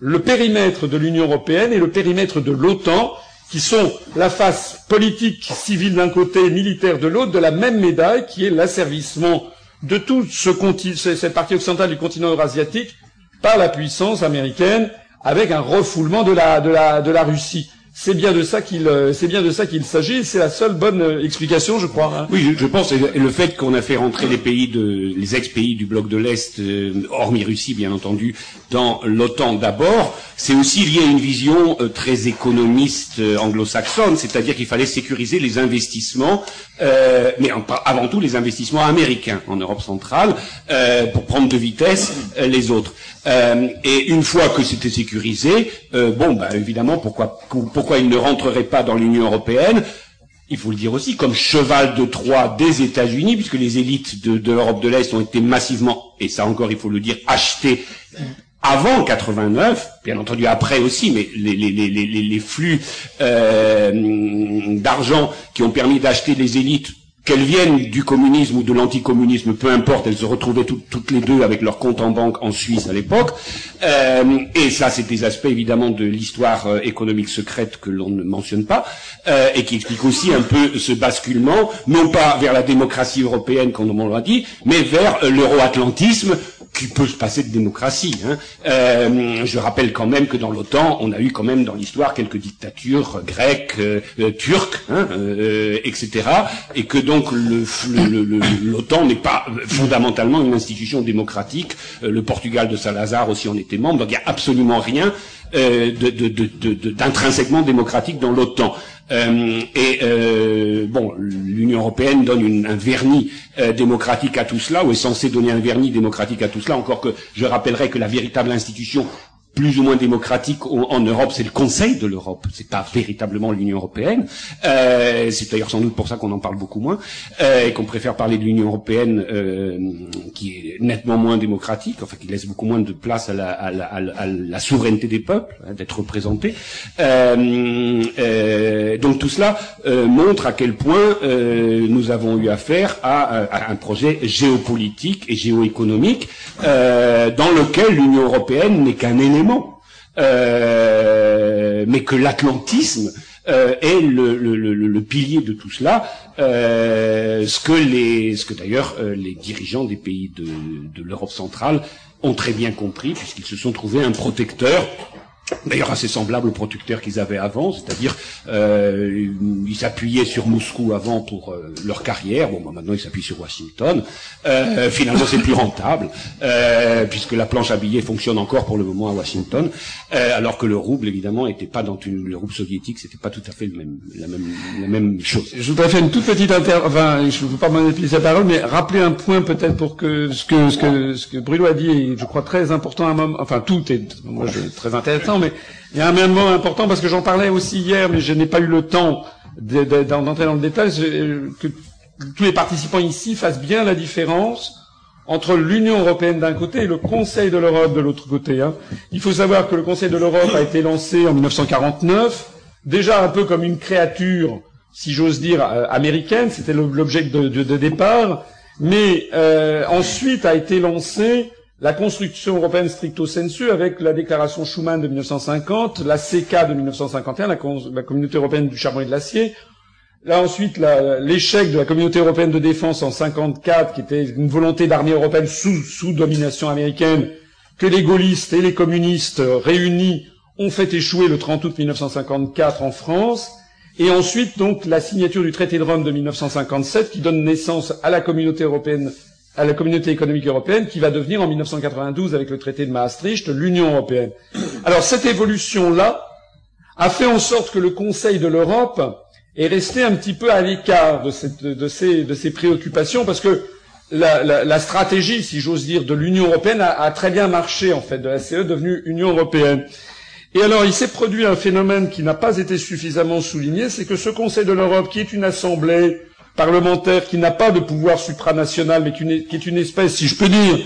le périmètre de l'Union européenne et le périmètre de l'OTAN, qui sont la face politique, civile d'un côté, militaire de l'autre, de la même médaille, qui est l'asservissement de toute ce cette partie occidentale du continent eurasiatique par la puissance américaine, avec un refoulement de la Russie. C'est bien de ça qu'il, euh, c'est bien de ça qu'il s'agit. C'est la seule bonne euh, explication, je crois. Hein. Oui, je, je, pense. Et le fait qu'on a fait rentrer les pays de, les ex-pays du bloc de l'Est, euh, hormis Russie, bien entendu, dans l'OTAN d'abord, c'est aussi lié à une vision très économiste anglo-saxonne, c'est-à-dire qu'il fallait sécuriser les investissements, mais avant tout les investissements américains en Europe centrale, pour prendre de vitesse les autres. Et une fois que c'était sécurisé, bon, bah, évidemment, pourquoi, pourquoi pourquoi il ne rentrerait pas dans l'Union européenne? Il faut le dire aussi, comme cheval de Troie des États-Unis, puisque les élites de, l'Europe de l'Est ont été massivement, et ça encore il faut le dire, achetées avant 89, bien entendu après aussi, mais les, flux euh, d'argent qui ont permis d'acheter les élites qu'elles viennent du communisme ou de l'anticommunisme, peu importe, elles se retrouvaient toutes les deux avec leur compte en banque en Suisse à l'époque. Euh, et ça, c'est des aspects évidemment de l'histoire euh, économique secrète que l'on ne mentionne pas, euh, et qui explique aussi un peu ce basculement, non pas vers la démocratie européenne, comme on l'a dit, mais vers l'euro-atlantisme, qui peut se passer de démocratie. Hein. Euh, je rappelle quand même que dans l'OTAN, on a eu quand même dans l'histoire quelques dictatures grecques, euh, euh, turques, hein, etc. Et que donc l'OTAN n'est pas fondamentalement une institution démocratique. le Portugal de Salazar aussi en était membre. Donc il n'y a absolument rien d'intrinsèquement démocratique dans l'OTAN. Euh, et euh, bon, l'Union européenne donne un vernis euh, démocratique à tout cela, ou est censée donner un vernis démocratique à tout cela. Encore que je rappellerai que la véritable institution plus ou moins démocratique en Europe, c'est le Conseil de l'Europe. C'est pas véritablement l'Union européenne. Euh, c'est d'ailleurs sans doute pour ça qu'on en parle beaucoup moins euh, et qu'on préfère parler de l'Union européenne euh, qui est nettement moins démocratique, enfin qui laisse beaucoup moins de place à la, à la, à la souveraineté des peuples hein, d'être représentés. Euh, euh, donc tout cela euh, montre à quel point nous avons eu affaire à, à, un projet géopolitique et géoéconomique dans lequel l'Union européenne n'est qu'un élément euh, mais que l'atlantisme euh, est le, pilier de tout cela, euh, ce que les, ce que d'ailleurs les dirigeants des pays de, de l'Europe centrale ont très bien compris, puisqu'ils se sont trouvés un protecteur D'ailleurs assez semblable au protecteur qu'ils avaient avant, c'est-à-dire euh, ils s'appuyaient sur Moscou avant pour euh, leur carrière. Bon, bah, maintenant ils s'appuient sur Washington. Euh, finalement, c'est plus rentable euh, puisque la planche à billets fonctionne encore pour le moment à Washington, euh, alors que le rouble évidemment était pas dans une, le rouble soviétique, c'était pas tout à fait le même, la même la même chose. Je voudrais faire une toute petite inter, enfin je ne veux pas manipuler sa parole, mais rappeler un point peut-être pour que ce que ce que ce que Bruno a dit je crois très important à un moment. Enfin tout est moi, je, très intéressant mais il y a un même mot important parce que j'en parlais aussi hier, mais je n'ai pas eu le temps d'entrer dans le détail, que tous les participants ici fassent bien la différence entre l'Union européenne d'un côté et le Conseil de l'Europe de l'autre côté. Hein. Il faut savoir que le Conseil de l'Europe a été lancé en 1949, déjà un peu comme une créature, si j'ose dire, euh, américaine, c'était l'objet de, de, départ, mais euh, ensuite a été lancé la construction européenne stricto sensu avec la déclaration Schuman de 1950, la CK de 1951, la, la Communauté européenne du charbon et de l'acier, Là ensuite, l'échec de la communauté européenne de défense en 54, qui était une volonté d'armée européenne sous, sous domination américaine, que les gaullistes et les communistes réunis ont fait échouer le 30 août 1954 en France, et ensuite donc la signature du traité de Rome de 1957 qui donne naissance à la communauté européenne, à la communauté économique européenne, qui va devenir en 1992 avec le traité de Maastricht l'Union européenne. Alors cette évolution-là a fait en sorte que le Conseil de l'Europe est resté un petit peu à l'écart de, de, ces, préoccupations parce que la stratégie, si j'ose dire, de l'Union européenne a, a, très bien marché en fait, de la CE devenue Union européenne. Et alors, il s'est produit un phénomène qui n'a pas été suffisamment souligné, c'est que ce Conseil de l'Europe, qui est une assemblée parlementaire qui n'a pas de pouvoir supranational, mais qui est une espèce, si je peux dire,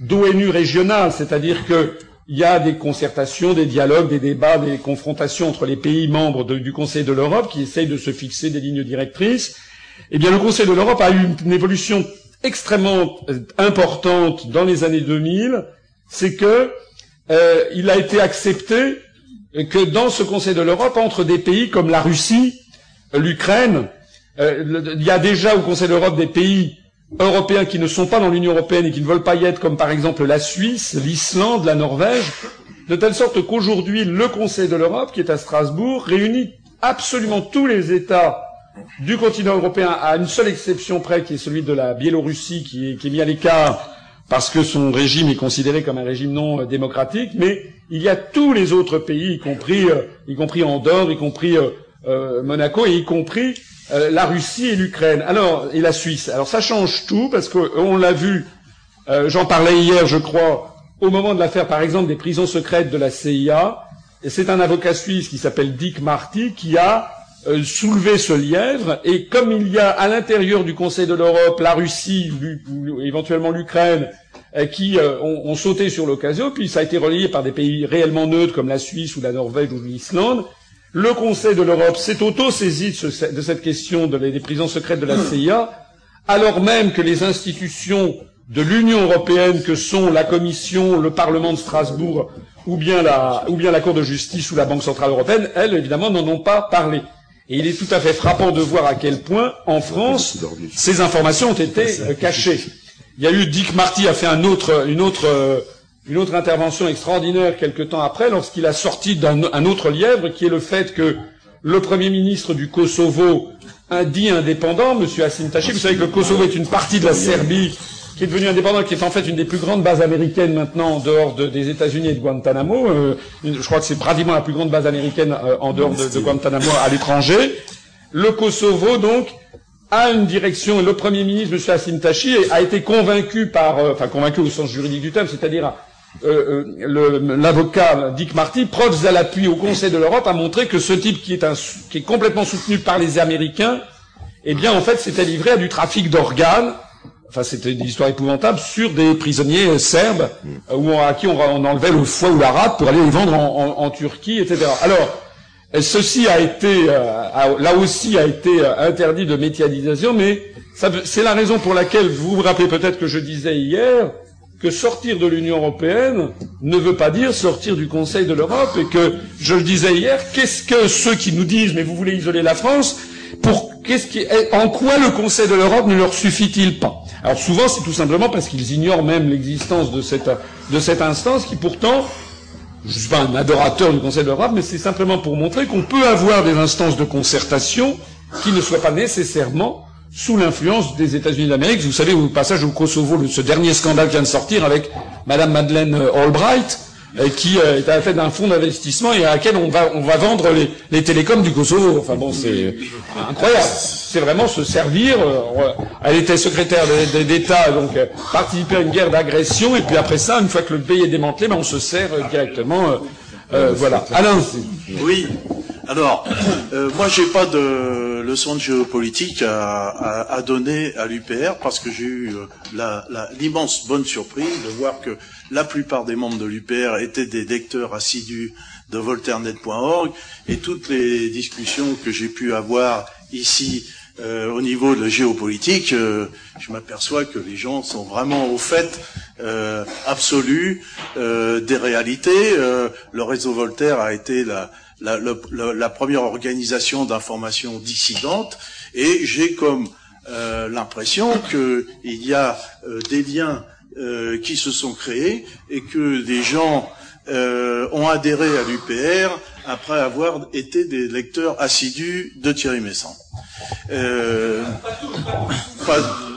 d'ONU régionale, c'est-à-dire que il y a des concertations, des dialogues, des débats, des confrontations entre les pays membres du Conseil de l'Europe qui essayent de se fixer des lignes directrices. Eh bien, le Conseil de l'Europe a eu une évolution extrêmement euh, importante dans les années 2000. C'est que euh, il a été accepté que dans ce Conseil de l'Europe, entre des pays comme la Russie, l'Ukraine, euh, il y a déjà au Conseil de l'Europe des pays européens qui ne sont pas dans l'Union européenne et qui ne veulent pas y être, comme par exemple la Suisse, l'Islande, la Norvège, de telle sorte qu'aujourd'hui, le Conseil de l'Europe, qui est à Strasbourg, réunit absolument tous les États du continent européen, à une seule exception près, qui est celui de la Biélorussie, qui est, mis à l'écart parce que son régime est considéré comme un régime non euh, démocratique, mais il y a tous les autres pays, y compris, euh, y compris Andorre, y compris Monaco, et y compris euh, la Russie et l'Ukraine. Alors et la Suisse. Alors ça change tout parce qu'on l'a vu. Euh, j'en parlais hier, je crois, au moment de l'affaire, par exemple, des prisons secrètes de la CIA. C'est un avocat suisse qui s'appelle Dick Marty qui a euh, soulevé ce lièvre. Et comme il y a à l'intérieur du Conseil de l'Europe la Russie, éventuellement l'Ukraine, qui ont, ont, sauté sur l'occasion, puis ça a été relayé par des pays réellement neutres comme la Suisse ou la Norvège ou l'Islande. Le Conseil de l'Europe s'est auto-saisi de, cette question des prisons secrètes de la CIA, alors même que les institutions de l'Union européenne, que sont la Commission, le Parlement de Strasbourg, ou bien la, ou bien la Cour de justice ou la Banque centrale européenne, elles, évidemment, n'en ont pas parlé. Et il est tout à fait frappant de voir à quel point, en France, ces informations ont été cachées. Il y a eu Dick Marty a fait un autre, une autre euh, une autre intervention extraordinaire quelque temps après, lorsqu'il a sorti d'un autre lièvre, qui est le fait que le Premier ministre du Kosovo, un dit indépendant, M. Hassim Tachi, vous savez que le Kosovo est une partie de la Serbie qui est devenue indépendante, qui est en fait une des plus grandes bases américaines maintenant en dehors des États-Unis et de Guantanamo. Euh, je crois que c'est pratiquement la plus grande base américaine euh, en dehors de, de Guantanamo à l'étranger. Le Kosovo, donc, a une direction, le Premier ministre, M. Hassim Tachi, a été convaincu par, euh, enfin convaincu au sens juridique du terme, c'est-à-dire euh, l'avocat Dick Marty, preuves à l'appui au Conseil de l'Europe, a montré que ce type qui est, un, qui est complètement soutenu par les Américains, eh bien, en fait, s'était livré à du trafic d'organes. Enfin, c'était une histoire épouvantable sur des prisonniers serbes où, à qui on, enlevait le foie ou la rate pour aller les vendre en, Turquie, etc. Alors, ceci a été, euh, là aussi, a été interdit de médiatisation, mais c'est la raison pour laquelle vous vous rappelez peut-être que je disais hier que sortir de l'Union européenne ne veut pas dire sortir du Conseil de l'Europe et que, je le disais hier, qu'est-ce que ceux qui nous disent mais vous voulez isoler la France, pour qu'est-ce qui, en quoi le Conseil de l'Europe ne leur suffit-il pas? Alors souvent c'est tout simplement parce qu'ils ignorent même l'existence de cette, de cette instance qui pourtant, je ne suis pas un adorateur du Conseil de l'Europe, mais c'est simplement pour montrer qu'on peut avoir des instances de concertation qui ne soient pas nécessairement sous l'influence des États-Unis d'Amérique. Vous savez, au passage au Kosovo, ce dernier scandale vient de sortir avec Madame Madeleine euh, Albright, euh, qui euh, est à la tête d'un fonds d'investissement et à laquelle on va, on va vendre les, les télécoms du Kosovo. Enfin bon, c'est incroyable. C'est vraiment se servir. elle était secrétaire d'État, donc participer à une guerre d'agression, et puis après ça, une fois que le pays est démantelé, ben, on se sert directement. voilà. Alain. Oui. Alors, moi, j'ai pas de euh, leçon de géopolitique à, à, donner à l'UPR parce que j'ai eu euh, l'immense bonne surprise de voir que la plupart des membres de l'UPR étaient des lecteurs assidus de voltairenet.org et toutes les discussions que j'ai pu avoir ici euh, au niveau de la géopolitique, euh, je m'aperçois que les gens sont vraiment au fait euh, absolu des réalités. le réseau Voltaire a été la, la, la première organisation d'information dissidente et j'ai comme l'impression qu'il y a des liens qui se sont créés et que des gens ont adhéré à l'UPR après avoir été des lecteurs assidus de Thierry Messant. Euh,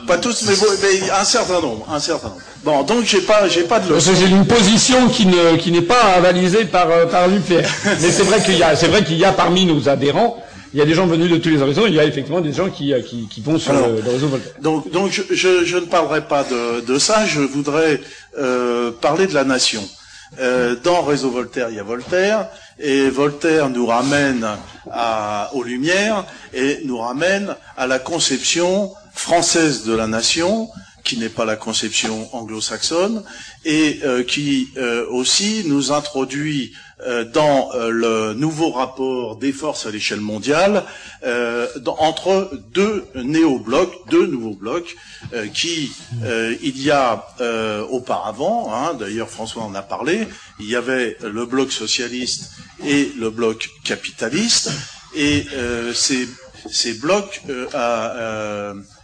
pas, tous, mais, mais, un certain nombre, un certain nombre. Bon, donc j'ai pas, j'ai pas de leçon. J'ai une position qui ne, qui n'est pas avalisée par euh, par l'UPR. mais c'est vrai qu'il y a, c'est vrai qu'il y a parmi nos adhérents, il y a des gens venus de tous les horizons. Il y a effectivement des gens qui, qui, qui vont sur le, réseau Voltaire. Donc, donc je, je, je, ne parlerai pas de, de ça. Je voudrais euh, parler de la nation. Euh, dans Réseau Voltaire, il y a Voltaire, et Voltaire nous ramène à, aux Lumières et nous ramène à la conception française de la nation, qui n'est pas la conception anglo-saxonne, et euh, qui euh, aussi nous introduit euh, dans le nouveau rapport des forces à l'échelle mondiale entre deux néo-blocs, deux nouveaux blocs, qui, il y a auparavant, hein, d'ailleurs François en a parlé, il y avait le bloc socialiste et le bloc capitaliste, et ces, ces blocs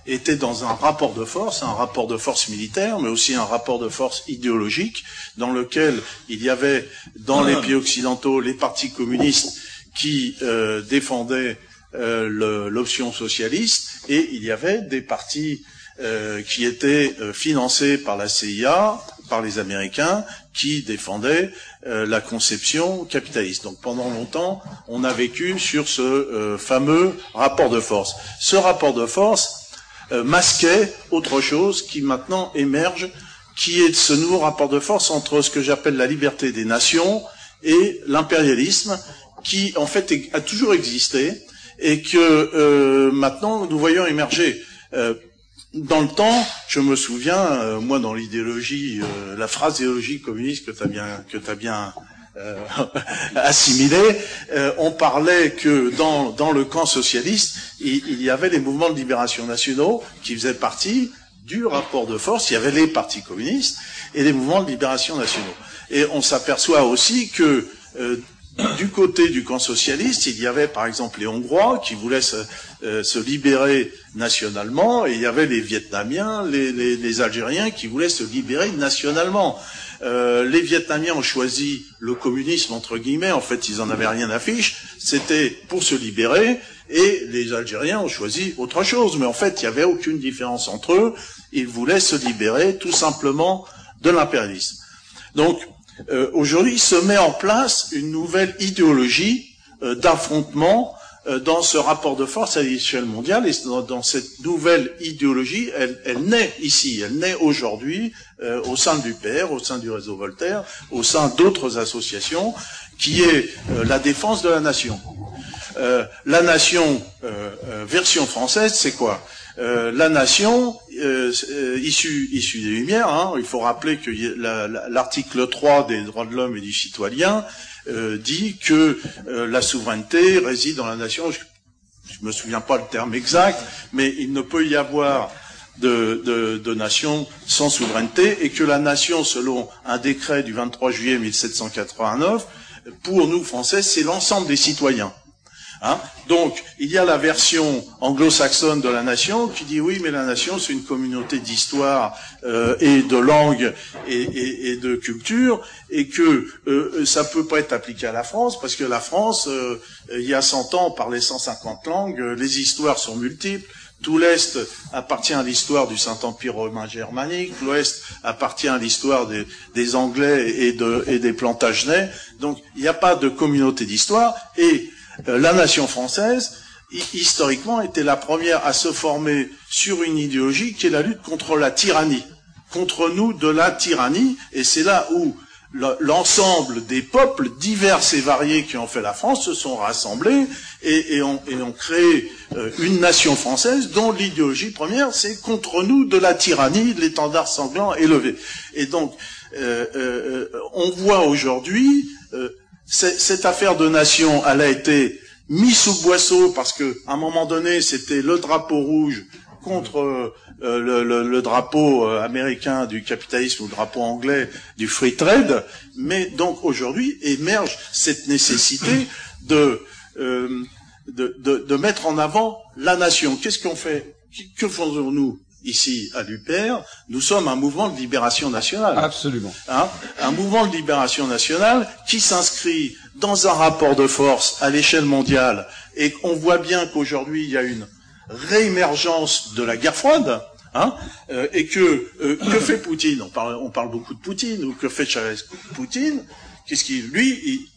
était dans un rapport de force, un rapport de force militaire, mais aussi un rapport de force idéologique, dans lequel il y avait dans les pays occidentaux les partis communistes qui euh, défendaient euh, l'option socialiste, et il y avait des partis euh, qui étaient financés par la CIA, par les Américains, qui défendaient la conception capitaliste. Donc pendant longtemps, on a vécu sur ce fameux rapport de force. Ce rapport de force, euh, masquait autre chose qui maintenant émerge, qui est ce nouveau rapport de force entre ce que j'appelle la liberté des nations et l'impérialisme, qui en fait a toujours existé et que euh, maintenant nous voyons émerger. Euh, dans le temps, je me souviens, moi dans l'idéologie, la phrase idéologie communiste que tu bien, que as bien euh, assimilé, euh, on parlait que dans, dans le camp socialiste, il, y avait les mouvements de libération nationaux qui faisaient partie du rapport de force. Il y avait les partis communistes et les mouvements de libération nationaux. Et on s'aperçoit aussi que euh, du côté du camp socialiste, il y avait par exemple les Hongrois qui voulaient se, se libérer nationalement, et il y avait les Vietnamiens, les, les, les Algériens qui voulaient se libérer nationalement. Euh, les Vietnamiens ont choisi le communisme entre guillemets. En fait, ils en avaient rien à fiche. C'était pour se libérer. Et les Algériens ont choisi autre chose. Mais en fait, il n'y avait aucune différence entre eux. Ils voulaient se libérer tout simplement de l'impérialisme. Donc, euh, aujourd'hui, se met en place une nouvelle idéologie euh, d'affrontement dans ce rapport de force à l'échelle mondiale et dans, cette nouvelle idéologie, elle, elle naît ici, elle naît aujourd'hui euh, au sein du PR, au sein du réseau Voltaire, au sein d'autres associations, qui est euh, la défense de la nation. la nation, version française, c'est quoi? La nation issue, issue des Lumières, hein, il faut rappeler que l'article 3 des droits de l'homme et du citoyen euh, dit que euh, la souveraineté réside dans la nation. Je ne me souviens pas le terme exact, mais il ne peut y avoir de, de, de, nation sans souveraineté et que la nation, selon un décret du 23 juillet 1789, pour nous Français, c'est l'ensemble des citoyens. Hein? Donc, il y a la version anglo-saxonne de la nation qui dit oui, mais la nation, c'est une communauté d'histoire euh, et de langue et, et, et, de culture, et que euh, ça peut pas être appliqué à la France, parce que la France, euh, il y a 100 ans, parlait 150 langues, les histoires sont multiples, tout l'Est appartient à l'histoire du Saint-Empire romain germanique, l'Ouest appartient à l'histoire des, des, Anglais et, de, et des Plantagenets, donc il n'y a pas de communauté d'histoire, et euh, la nation française, historiquement, était la première à se former sur une idéologie qui est la lutte contre la tyrannie, contre nous de la tyrannie, et c'est là où l'ensemble des peuples divers et variés qui ont fait la France se sont rassemblés et, ont, créé euh, une nation française dont l'idéologie première, c'est contre nous de la tyrannie, de l'étendard sanglant élevé. Et donc, euh, euh, on voit aujourd'hui, cette affaire de nation, elle a été mise sous boisseau parce qu'à un moment donné, c'était le drapeau rouge contre euh, le, drapeau euh, américain du capitalisme ou le drapeau anglais du free trade, mais donc aujourd'hui émerge cette nécessité de, euh, de, de, mettre en avant la nation. Qu'est-ce qu'on fait? Que faisons-nous? Ici à l'UPR Nous sommes un mouvement de libération nationale. Absolument. Hein un mouvement de libération nationale qui s'inscrit dans un rapport de force à l'échelle mondiale et on voit bien qu'aujourd'hui il y a une réémergence de la guerre froide, hein, euh, et que euh, que fait Poutine? On parle, on parle beaucoup de Poutine, ou que fait Chavez Poutine? Qu'est-ce qu'il lui il,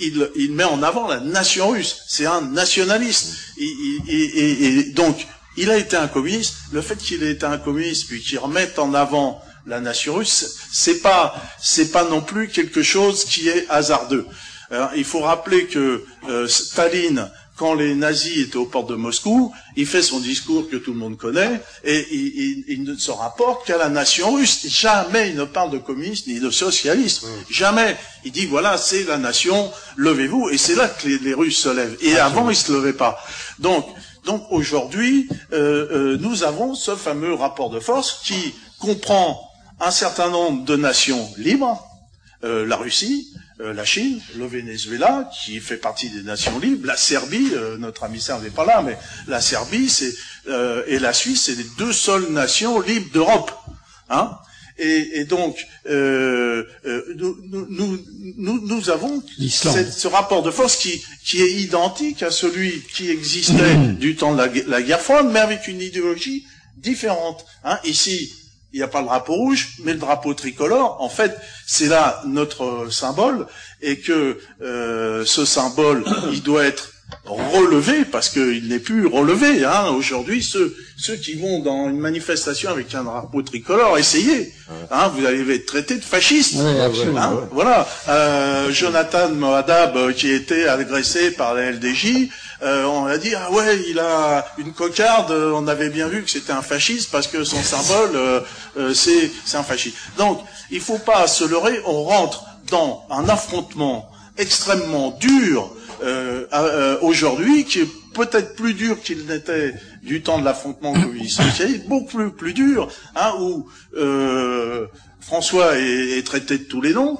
il, il, met en avant la nation russe. C'est un nationaliste. Et, donc, il a été un communiste. Le fait qu'il ait été un communiste, puis qu'il remette en avant la nation russe, c'est pas, c'est pas non plus quelque chose qui est hasardeux. il faut rappeler que euh, Staline quand les nazis étaient aux portes de Moscou, il fait son discours que tout le monde connaît, et il, ne se rapporte qu'à la nation russe. Jamais il ne parle de communisme ni de socialisme. Jamais. Il dit, voilà, c'est la nation, levez-vous. Et c'est là que les, Russes se lèvent. Et avant, ils se levaient pas. Donc, donc aujourd'hui, euh, euh, nous avons ce fameux rapport de force qui comprend un certain nombre de nations libres, euh, la Russie, la Chine, le Venezuela, qui fait partie des nations libres, la Serbie, notre ami Serbe n'est pas là, mais la Serbie et la Suisse, c'est les deux seules nations libres d'Europe. Hein et, donc, nous, nous, nous, nous, avons ce rapport de force qui, qui est identique à celui qui existait du temps de la, la guerre froide, mais avec une idéologie différente. Hein. Ici, il n'y a pas le drapeau rouge, mais le drapeau tricolore, en fait, c'est là notre symbole, et que euh, ce symbole, il doit être relevé, parce qu'il n'est plus relevé. Hein. Aujourd'hui, ceux, ceux qui vont dans une manifestation avec un drapeau tricolore, essayez. Hein, vous allez être traité de fasciste. Hein, voilà. Euh, Jonathan Moadab, euh, qui a été agressé par la LDJ, euh, on a dit ah ouais il a une cocarde, on avait bien vu que c'était un fasciste parce que son symbole euh, euh, c'est c'est un fasciste. Donc il faut pas se leurrer, on rentre dans un affrontement extrêmement dur aujourd'hui qui est peut-être plus dur qu'il n'était du temps de l'affrontement communiste socialiste, beaucoup plus, plus dur, hein, où François est, traité de tous les noms,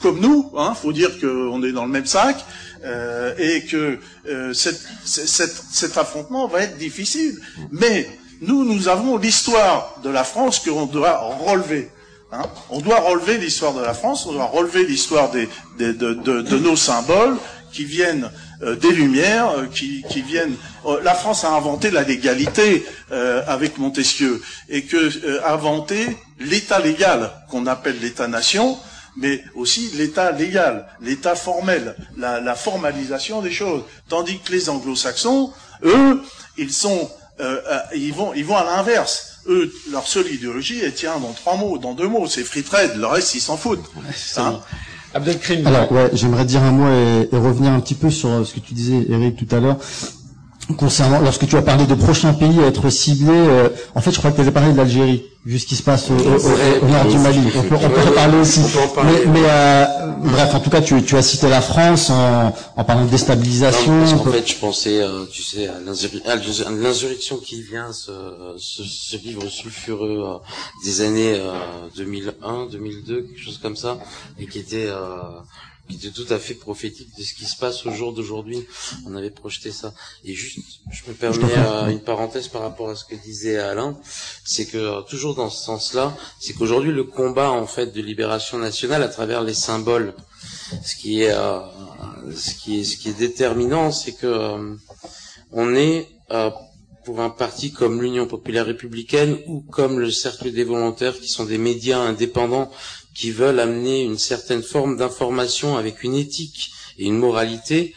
comme nous, hein, faut dire qu'on est dans le même sac, euh, et que euh, cet affrontement va être difficile. Mais nous, nous avons l'histoire de la France que l'on doit relever. Hein. On doit relever l'histoire de la France, on doit relever l'histoire des, de, de, de, nos symboles qui viennent euh, des Lumières, qui, qui, viennent. la France a inventé la légalité avec Montesquieu et que inventé l'État légal qu'on appelle l'État-nation mais aussi l'état légal, l'état formel, la, formalisation des choses. Tandis que les anglo-saxons, eux, ils sont, euh, euh, ils vont, ils vont à l'inverse. Eux, leur seule idéologie, elle tient dans trois mots, dans deux mots, c'est free trade. Le reste, ils s'en foutent. Hein Alors, ouais, j'aimerais dire un mot et, et, revenir un petit peu sur euh, ce que tu disais, Eric, tout à l'heure concernant lorsque tu as parlé de prochains pays à être ciblés, euh, en fait, je crois que tu avais parlé de l'Algérie, vu ce qui se passe au, nord du Mali. On peut, en parler aussi. Mais, euh, bref, en tout cas, tu, tu as cité la France en, en parlant de déstabilisation. parce qu'en fait, je pensais, euh, tu sais, à l'insurrection qui vient se, se, se vivre sulfureux des années 2001, 2002, quelque chose comme ça, et qui était qui était tout à fait prophétique de ce qui se passe au jour d'aujourd'hui. On avait projeté ça. Et juste, je me permets euh, une parenthèse par rapport à ce que disait Alain, c'est que euh, toujours dans ce sens-là, c'est qu'aujourd'hui le combat en fait de libération nationale à travers les symboles, ce qui est, euh, ce qui est, ce qui est déterminant, c'est que on est pour un parti comme l'Union populaire républicaine ou comme le Cercle des volontaires, qui sont des médias indépendants qui veulent amener une certaine forme d'information avec une éthique et une moralité,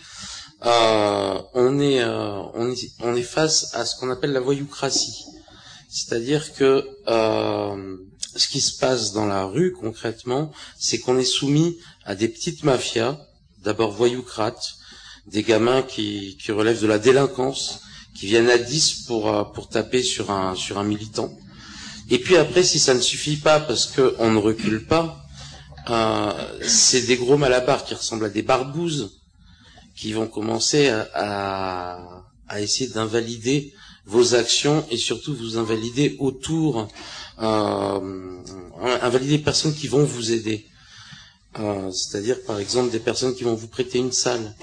euh, on, est, euh, on, est, face à ce qu'on appelle la voyoucratie. C'est-à-dire que euh, ce qui se passe dans la rue concrètement, c'est qu'on est soumis à des petites mafias, d'abord voyoucrates, des gamins qui, relèvent de la délinquance, qui viennent à 10 pour, taper sur un militant. Et puis après, si ça ne suffit pas parce qu'on ne recule pas, euh, c'est des gros malabars qui ressemblent à des barbouzes qui vont commencer à, à, à essayer d'invalider vos actions et surtout vous invalider autour, euh, invalider des personnes qui vont vous aider. Euh, c'est-à-dire par exemple des personnes qui vont vous prêter une salle.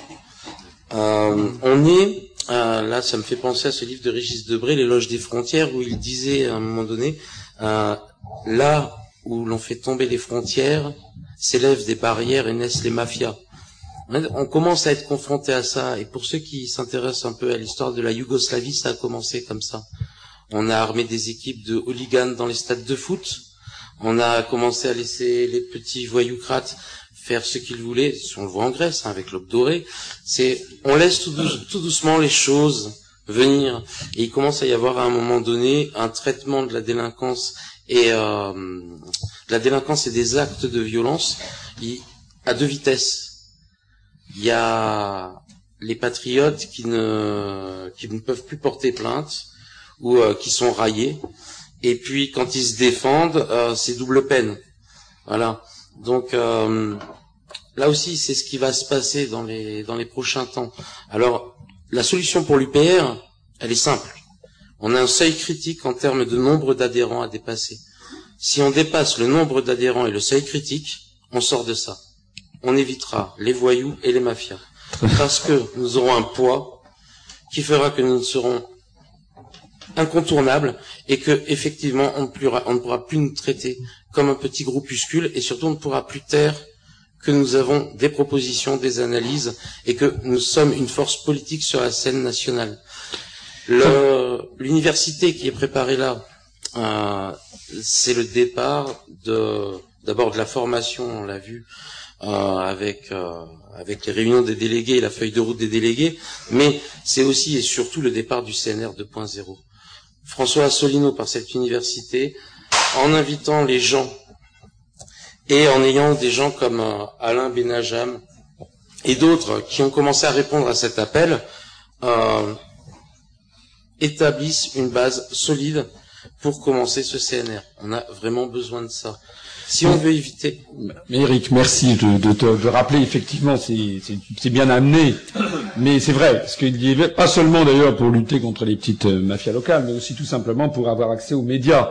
Euh, on est, euh, là ça me fait penser à ce livre de Régis Debré, L'éloge des frontières, où il disait à un moment donné, euh, là où l'on fait tomber les frontières, s'élèvent des barrières et naissent les mafias. On commence à être confronté à ça, et pour ceux qui s'intéressent un peu à l'histoire de la Yougoslavie, ça a commencé comme ça. On a armé des équipes de hooligans dans les stades de foot, on a commencé à laisser les petits voyoucrates faire ce qu'ils voulaient, si on le voit en Grèce, hein, avec l'aube dorée, c'est, on laisse tout, doucement les choses venir. Et il commence à y avoir à un moment donné un traitement de la délinquance et euh, la délinquance et des actes de violence à deux vitesses. Il y a les patriotes qui ne qui ne peuvent plus porter plainte ou euh, qui sont raillés. Et puis quand ils se défendent, euh, c'est double peine. Voilà. Donc là aussi, c'est ce qui va se passer dans les dans les prochains temps. Alors la solution pour l'UPR, elle est simple. On a un seuil critique en termes de nombre d'adhérents à dépasser. Si on dépasse le nombre d'adhérents et le seuil critique, on sort de ça. On évitera les voyous et les mafias. Parce que nous aurons un poids qui fera que nous serons incontournables et que effectivement on ne, pourra, plus nous traiter comme un petit groupuscule et surtout on ne pourra plus taire que nous avons des propositions, des analyses et que nous sommes une force politique sur la scène nationale. L'université qui est préparée là, euh, c'est le départ de d'abord de la formation, on l'a vu euh, avec euh, avec les réunions des délégués et la feuille de route des délégués, mais c'est aussi et surtout le départ du CNR 2.0. François Asselineau par cette université, en invitant les gens et en ayant des gens comme euh, Alain Benajam et d'autres qui ont commencé à répondre à cet appel, euh, établissent une base solide pour commencer ce CNR. On a vraiment besoin de ça. Si on veut éviter. Eric, merci de, de, de rappeler effectivement, c'est bien amené, mais c'est vrai, parce qu'il y avait pas seulement d'ailleurs pour lutter contre les petites euh, mafias locales, mais aussi tout simplement pour avoir accès aux médias.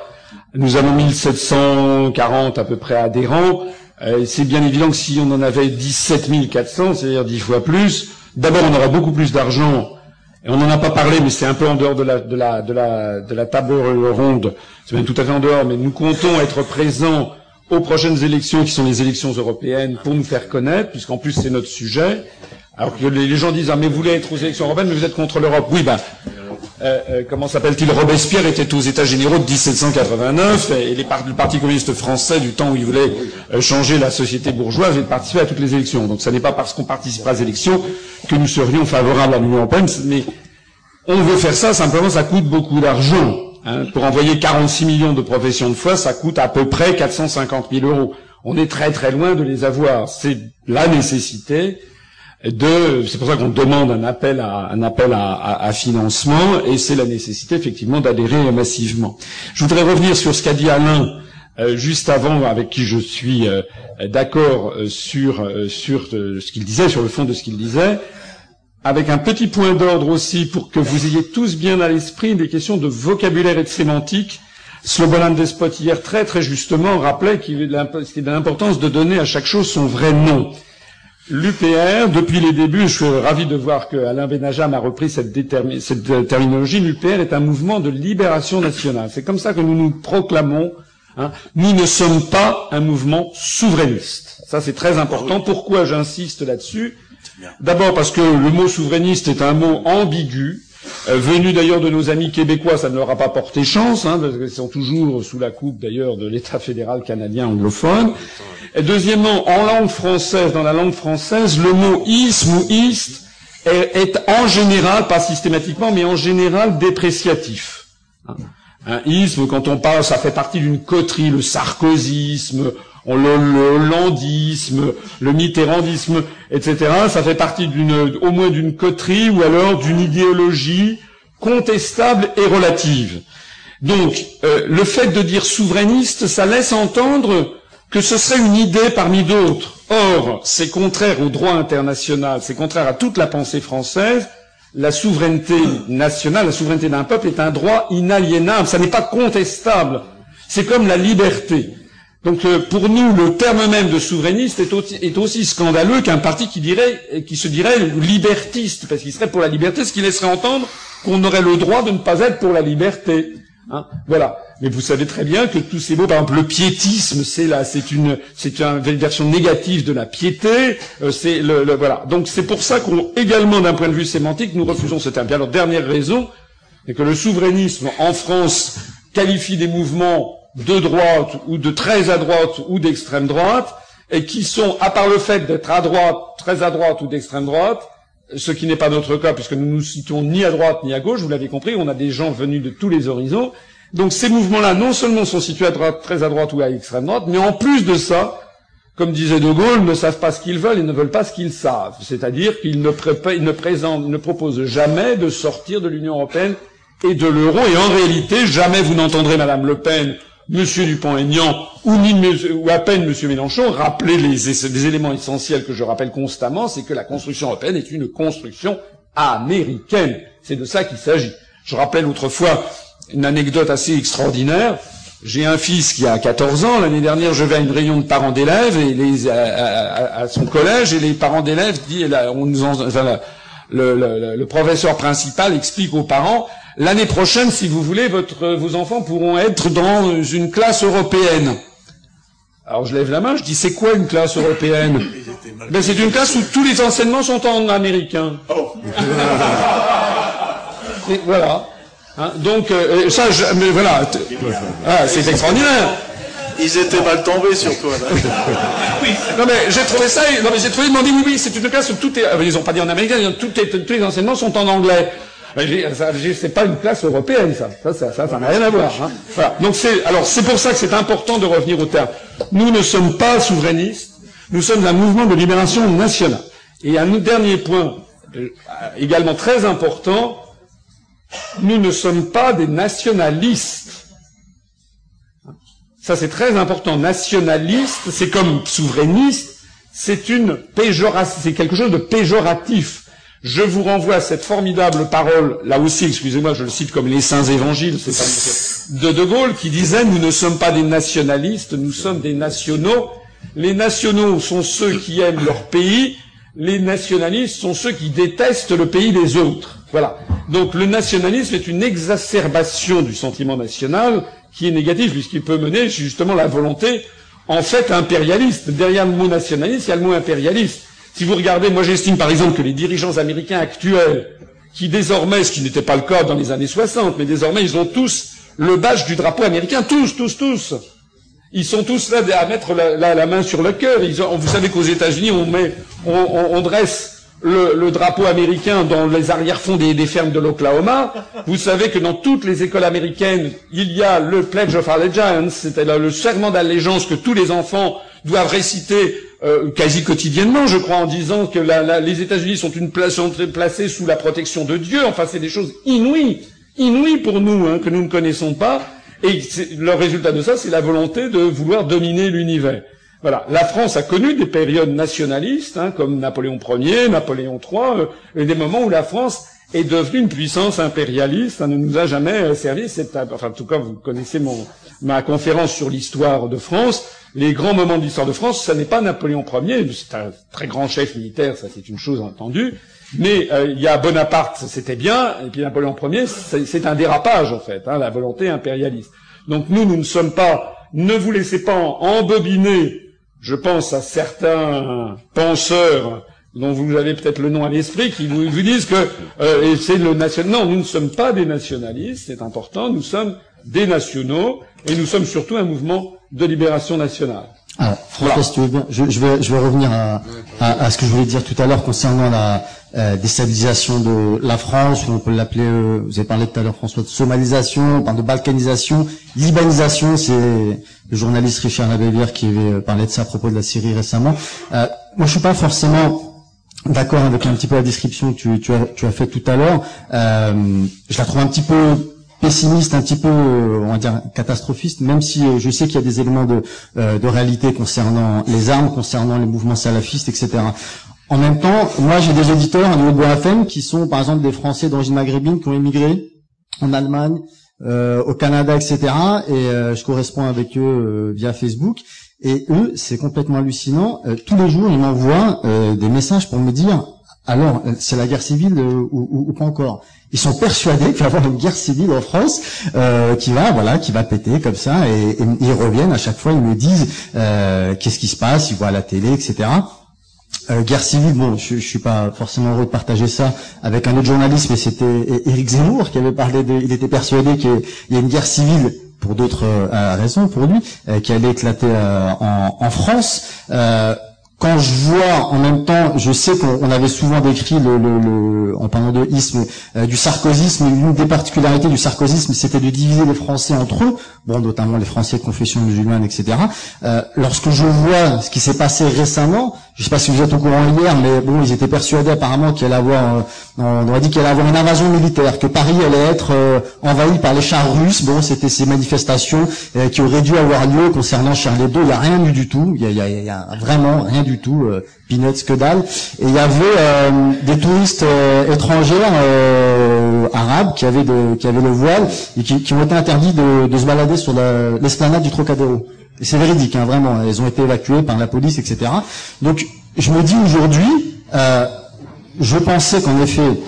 Nous avons 1740 à peu près adhérents. Euh, c'est bien évident que si on en avait 17 400, c'est-à-dire 10 fois plus, d'abord on aura beaucoup plus d'argent et on n'en a pas parlé, mais c'est un peu en dehors de la, de la, de la, de la table ronde. C'est même tout à fait en dehors, mais nous comptons être présents aux prochaines élections, qui sont les élections européennes, pour nous faire connaître, puisqu'en plus c'est notre sujet. Alors que les, gens disent ah mais vous voulez être aux élections européennes, mais vous êtes contre l'Europe. Oui, ben euh, euh, comment s'appelle-t-il? Robespierre était aux États généraux de 1789 et le Parti communiste français du temps où il voulait euh, changer la société bourgeoise et participer à toutes les élections. Donc ce n'est pas parce qu'on participe aux élections que nous serions favorables à l'Union européenne, mais on veut faire ça, simplement ça coûte beaucoup d'argent. Hein. Pour envoyer 46 millions de professions de foi, ça coûte à peu près 450 000 euros. On est très très loin de les avoir. C'est la nécessité de, c'est pour ça qu'on demande un appel à, un appel à, financement, et c'est la nécessité effectivement d'adhérer massivement. Je voudrais revenir sur ce qu'a dit Alain euh, juste avant, avec qui je suis euh, d'accord euh, sur sur ce qu'il disait, sur le fond de ce qu'il disait, avec un petit point d'ordre aussi pour que vous ayez tous bien à l'esprit des questions de vocabulaire et de sémantique. Slobodan Despot hier très très justement rappelait qu'il y avait de l'importance de donner à chaque chose son vrai nom. L'UPR, depuis les débuts, je suis ravi de voir que Alain Benajam a repris cette, cette terminologie, l'UPR est un mouvement de libération nationale. C'est comme ça que nous nous proclamons. Hein. Nous ne sommes pas un mouvement souverainiste. Ça, c'est très important. Pourquoi j'insiste là-dessus? D'abord parce que le mot souverainiste est un mot ambigu. Euh, venu d'ailleurs de nos amis québécois, ça ne leur a pas porté chance, hein, parce qu'ils sont toujours sous la coupe d'ailleurs de l'État fédéral canadien anglophone. Deuxièmement, en langue française, dans la langue française, le mot isme ou ist est, en général, pas systématiquement, mais en général dépréciatif. Hein. Un isme, quand on parle, ça fait partie d'une coterie, le sarkozysme, le, le le mitterrandisme, etc. Ça fait partie d'une, au moins d'une coterie ou alors d'une idéologie contestable et relative. Donc, euh, le fait de dire souverainiste, ça laisse entendre que ce serait une idée parmi d'autres. Or, c'est contraire au droit international, c'est contraire à toute la pensée française. La souveraineté nationale, la souveraineté d'un peuple est un droit inaliénable, ça n'est pas contestable. C'est comme la liberté. Donc euh, pour nous, le terme même de souverainiste est aussi, scandaleux qu'un parti qui, dirait, qui se dirait libertiste, parce qu'il serait pour la liberté, ce qui laisserait entendre qu'on aurait le droit de ne pas être pour la liberté. Hein voilà. Mais vous savez très bien que tous ces mots, par exemple, le piétisme, c'est là, c'est une, c'est une version négative de la piété. Euh, c'est le, le, voilà. Donc c'est pour ça qu'on, également d'un point de vue sémantique, nous refusons ce terme. alors dernière raison, c'est que le souverainisme en France qualifie des mouvements de droite ou de très à droite ou d'extrême droite et qui sont, à part le fait d'être à droite, très à droite ou d'extrême droite, ce qui n'est pas notre cas puisque nous nous situons ni à droite ni à gauche, vous l'avez compris, on a des gens venus de tous les horizons. Donc ces mouvements-là, non seulement sont situés à droite, très à droite ou à extrême droite, mais en plus de ça, comme disait De Gaulle, ne savent pas ce qu'ils veulent et ne veulent pas ce qu'ils savent. C'est-à-dire qu'ils ne, ne, présentent, ne proposent jamais de sortir de l'Union européenne et de l'euro. Et en réalité, jamais vous n'entendrez Madame Le Pen, Monsieur Dupont-Aignan ou, ou, à peine Monsieur Mélenchon rappeler les, éléments essentiels que je rappelle constamment, c'est que la construction européenne est une construction américaine. C'est de ça qu'il s'agit. Je rappelle autrefois une anecdote assez extraordinaire. J'ai un fils qui a 14 ans. L'année dernière, je vais à une réunion de parents d'élèves et les, à, son collège et les parents d'élèves disent, on nous enfin, le, le, le, professeur principal explique aux parents l'année prochaine, si vous voulez, votre, vos enfants pourront être dans une classe européenne. Alors je lève la main, je dis c'est quoi une classe européenne? Ben, C'est une classe où tous les enseignements sont en américain. Oh. et voilà. Hein, donc euh, ça, je, mais voilà, ah, c'est extraordinaire. Ils étaient mal tombés sur toi. Là. oui. Non mais j'ai trouvé ça. Non mais j'ai trouvé demandé oui oui c'est une classe où tout est. Euh, ils ont pas dit en américain. Tout tous les enseignements sont en anglais. C'est pas une classe européenne ça. Ça ça ça n'a rien à voir. Hein. Voilà. Donc c'est alors c'est pour ça que c'est important de revenir au terme. Nous ne sommes pas souverainistes. Nous sommes un mouvement de libération nationale. Et un dernier point euh, également très important nous ne sommes pas des nationalistes. Ça, c'est très important. Nationaliste, c'est comme souverainiste, c'est une c'est quelque chose de péjoratif. Je vous renvoie à cette formidable parole, là aussi, excusez-moi, je le cite comme les saints évangiles, c'est pas de De Gaulle, qui disait, nous ne sommes pas des nationalistes, nous sommes des nationaux. Les nationaux sont ceux qui aiment leur pays, les nationalistes sont ceux qui détestent le pays des autres. Voilà. Donc le nationalisme est une exacerbation du sentiment national qui est négatif puisqu'il peut mener justement la volonté en fait impérialiste. Derrière le mot nationaliste, il y a le mot impérialiste. Si vous regardez, moi j'estime par exemple que les dirigeants américains actuels, qui désormais, ce qui n'était pas le cas dans les années 60, mais désormais ils ont tous le badge du drapeau américain, tous, tous, tous. Ils sont tous là à mettre la, main sur le cœur. vous savez qu'aux États-Unis, on, on, dresse le, drapeau américain dans les arrière-fonds des, fermes de l'Oklahoma. Vous savez que dans toutes les écoles américaines, il y a le Pledge of Allegiance, c'est-à-dire le serment d'allégeance que tous les enfants doivent réciter euh, quasi quotidiennement, je crois, en disant que les États-Unis sont, une place, sont placés sous la protection de Dieu. Enfin, c'est des choses inouïes, inouïes pour nous, hein, que nous ne connaissons pas. Et le résultat de ça, c'est la volonté de vouloir dominer l'univers. Voilà. La France a connu des périodes nationalistes, hein, comme Napoléon Ier, Napoléon III, euh, et des moments où la France est devenue une puissance impérialiste. Ça ne nous a jamais euh, servi. enfin, en tout cas, vous connaissez mon, ma conférence sur l'histoire de France. Les grands moments de l'histoire de France, ça n'est pas Napoléon Ier. C'est un très grand chef militaire, ça c'est une chose entendue. Mais euh, il y a Bonaparte, c'était bien, et puis Napoléon Ier, c'est un dérapage en fait, hein, la volonté impérialiste. Donc nous, nous ne sommes pas, ne vous laissez pas embobiner, je pense à certains penseurs dont vous avez peut-être le nom à l'esprit, qui vous, disent que euh, c'est le national. Non, nous ne sommes pas des nationalistes, c'est important, nous sommes des nationaux, et nous sommes surtout un mouvement de libération nationale. Ah, François, tu veux je, je, vais, je vais revenir à, à, à, ce que je voulais dire tout à l'heure concernant la euh, déstabilisation de la France, ou on peut l'appeler, euh, vous avez parlé tout à l'heure François, de somalisation, de balkanisation, libanisation, c'est le journaliste Richard Labévière qui avait euh, parlé de ça à propos de la Syrie récemment. Euh, moi, je suis pas forcément d'accord avec un petit peu la description que tu, as, tu fait tout à l'heure. Euh, je la trouve un petit peu pessimiste, un petit peu, euh, on va dire, catastrophiste, même si euh, je sais qu'il y a des éléments de, réalité concernant les armes, concernant les mouvements salafistes, etc. En même temps, moi j'ai des auditeurs à niveau de BFM qui sont par exemple des Français d'origine maghrébine qui ont émigré en Allemagne, au Canada, etc. Et je corresponds avec eux via Facebook. Et eux, c'est complètement hallucinant. tous les jours, ils m'envoient des messages pour me dire alors, c'est la guerre civile ou, ou, ou, pas encore ils sont persuadés qu'il va y avoir une guerre civile en France euh, qui va voilà qui va péter comme ça et, ils reviennent à chaque fois ils me disent euh, qu'est-ce qui se passe ils voient à la télé etc euh, guerre civile, bon, je, je suis pas forcément heureux de partager ça avec un autre journaliste, mais c'était Éric Zemmour qui avait parlé de, il était persuadé qu'il y a une guerre civile pour d'autres euh, raisons pour lui, euh, qui allait éclater en, en, France quand je vois en même temps, je sais qu'on avait souvent décrit le, le, le, en parlant de isme, euh, du sarkozysme, une des particularités du sarkozysme, c'était de diviser les Français entre eux, bon, notamment les Français de confession musulmane, etc. Euh, lorsque je vois ce qui s'est passé récemment, je ne sais pas si vous êtes au courant hier, mais bon, ils étaient persuadés apparemment qu'il allait avoir, euh, on aurait dit qu'il allait avoir une invasion militaire, que Paris allait être euh, envahi par les chars russes. Bon, c'était ces manifestations euh, qui auraient dû avoir lieu concernant Charlie Hebdo. Il n'y a rien eu du tout. Il y a, y a, vraiment rien du tout. Euh, peanuts que dalle. Et il y avait des touristes étrangers arabes qui avaient, de, qui avaient le voile et qui, qui ont été interdits de, de se balader sur l'esplanade du Trocadéro. C'est véridique, hein, vraiment. Elles ont été évacuées par la police, etc. Donc, je me dis aujourd'hui, euh, je pensais qu'en effet,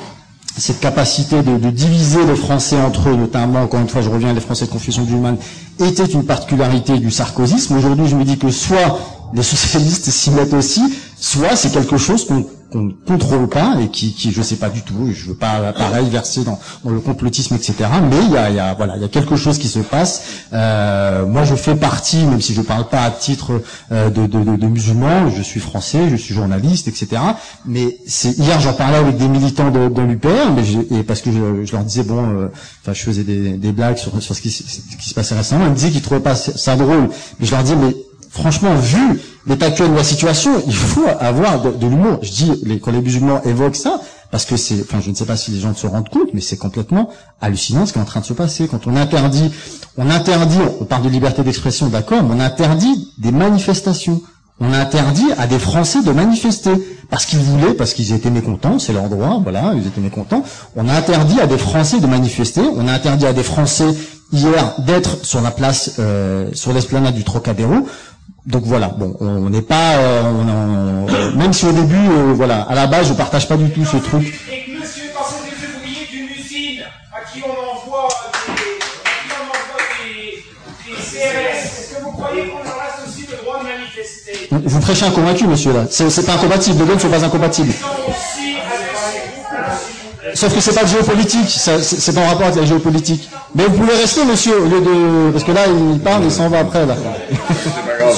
cette capacité de, de, diviser les Français entre eux, notamment, encore une fois, je reviens, les Français de confession musulmane, était une particularité du sarkozysme. Aujourd'hui, je me dis que soit les socialistes s'y mettent aussi, soit c'est quelque chose qu'on qu'on ne contrôle pas et qui, qui je sais pas du tout, je veux pas pareil verser dans, dans le complotisme, etc. Mais il y a, y a, voilà, il y a quelque chose qui se passe. Euh, moi, je fais partie, même si je parle pas à titre euh, de, de, de, de, musulman, je suis français, je suis journaliste, etc. Mais c'est hier, j'en parlais avec des militants de, de l'UPR, et parce que je, leur disais bon, euh, enfin, je faisais des, des blagues sur, sur ce, qui, ce qui se passait récemment. Ils me disaient qu'ils trouvaient pas ça drôle, mais je leur disais mais franchement, vu l'état actuel de la situation, il faut avoir de, l'humour. Je dis, les, quand les musulmans évoquent ça, parce que c'est, enfin, je ne sais pas si les gens se rendent compte, mais c'est complètement hallucinant ce qui est en train de se passer. Quand on interdit, on interdit, on parle de liberté d'expression, d'accord, mais on interdit des manifestations. On interdit à des Français de manifester parce qu'ils voulaient, parce qu'ils étaient mécontents, c'est leur droit, voilà, ils étaient mécontents. On interdit à des Français de manifester, on interdit à des Français hier d'être sur la place, euh, sur l'esplanade du Trocadéro donc voilà, bon, on n'est pas, euh, on, on, même si au début, euh, voilà, à la base, je partage pas du tout ce truc. Et que monsieur est passé des ouvriers d'une usine à qui on envoie des, qui on envoie des, des CRS, est-ce que vous croyez qu'on leur reste aussi le droit de manifester? Vous prêchez un convaincu, monsieur, là. C'est pas incompatible. Les deux ne sont pas incompatibles. Sauf que c'est pas de géopolitique, c'est pas en rapport avec la géopolitique. Mais vous pouvez rester, monsieur, au lieu de... Parce que là, il parle, il s'en va après, là. C'est pas grave.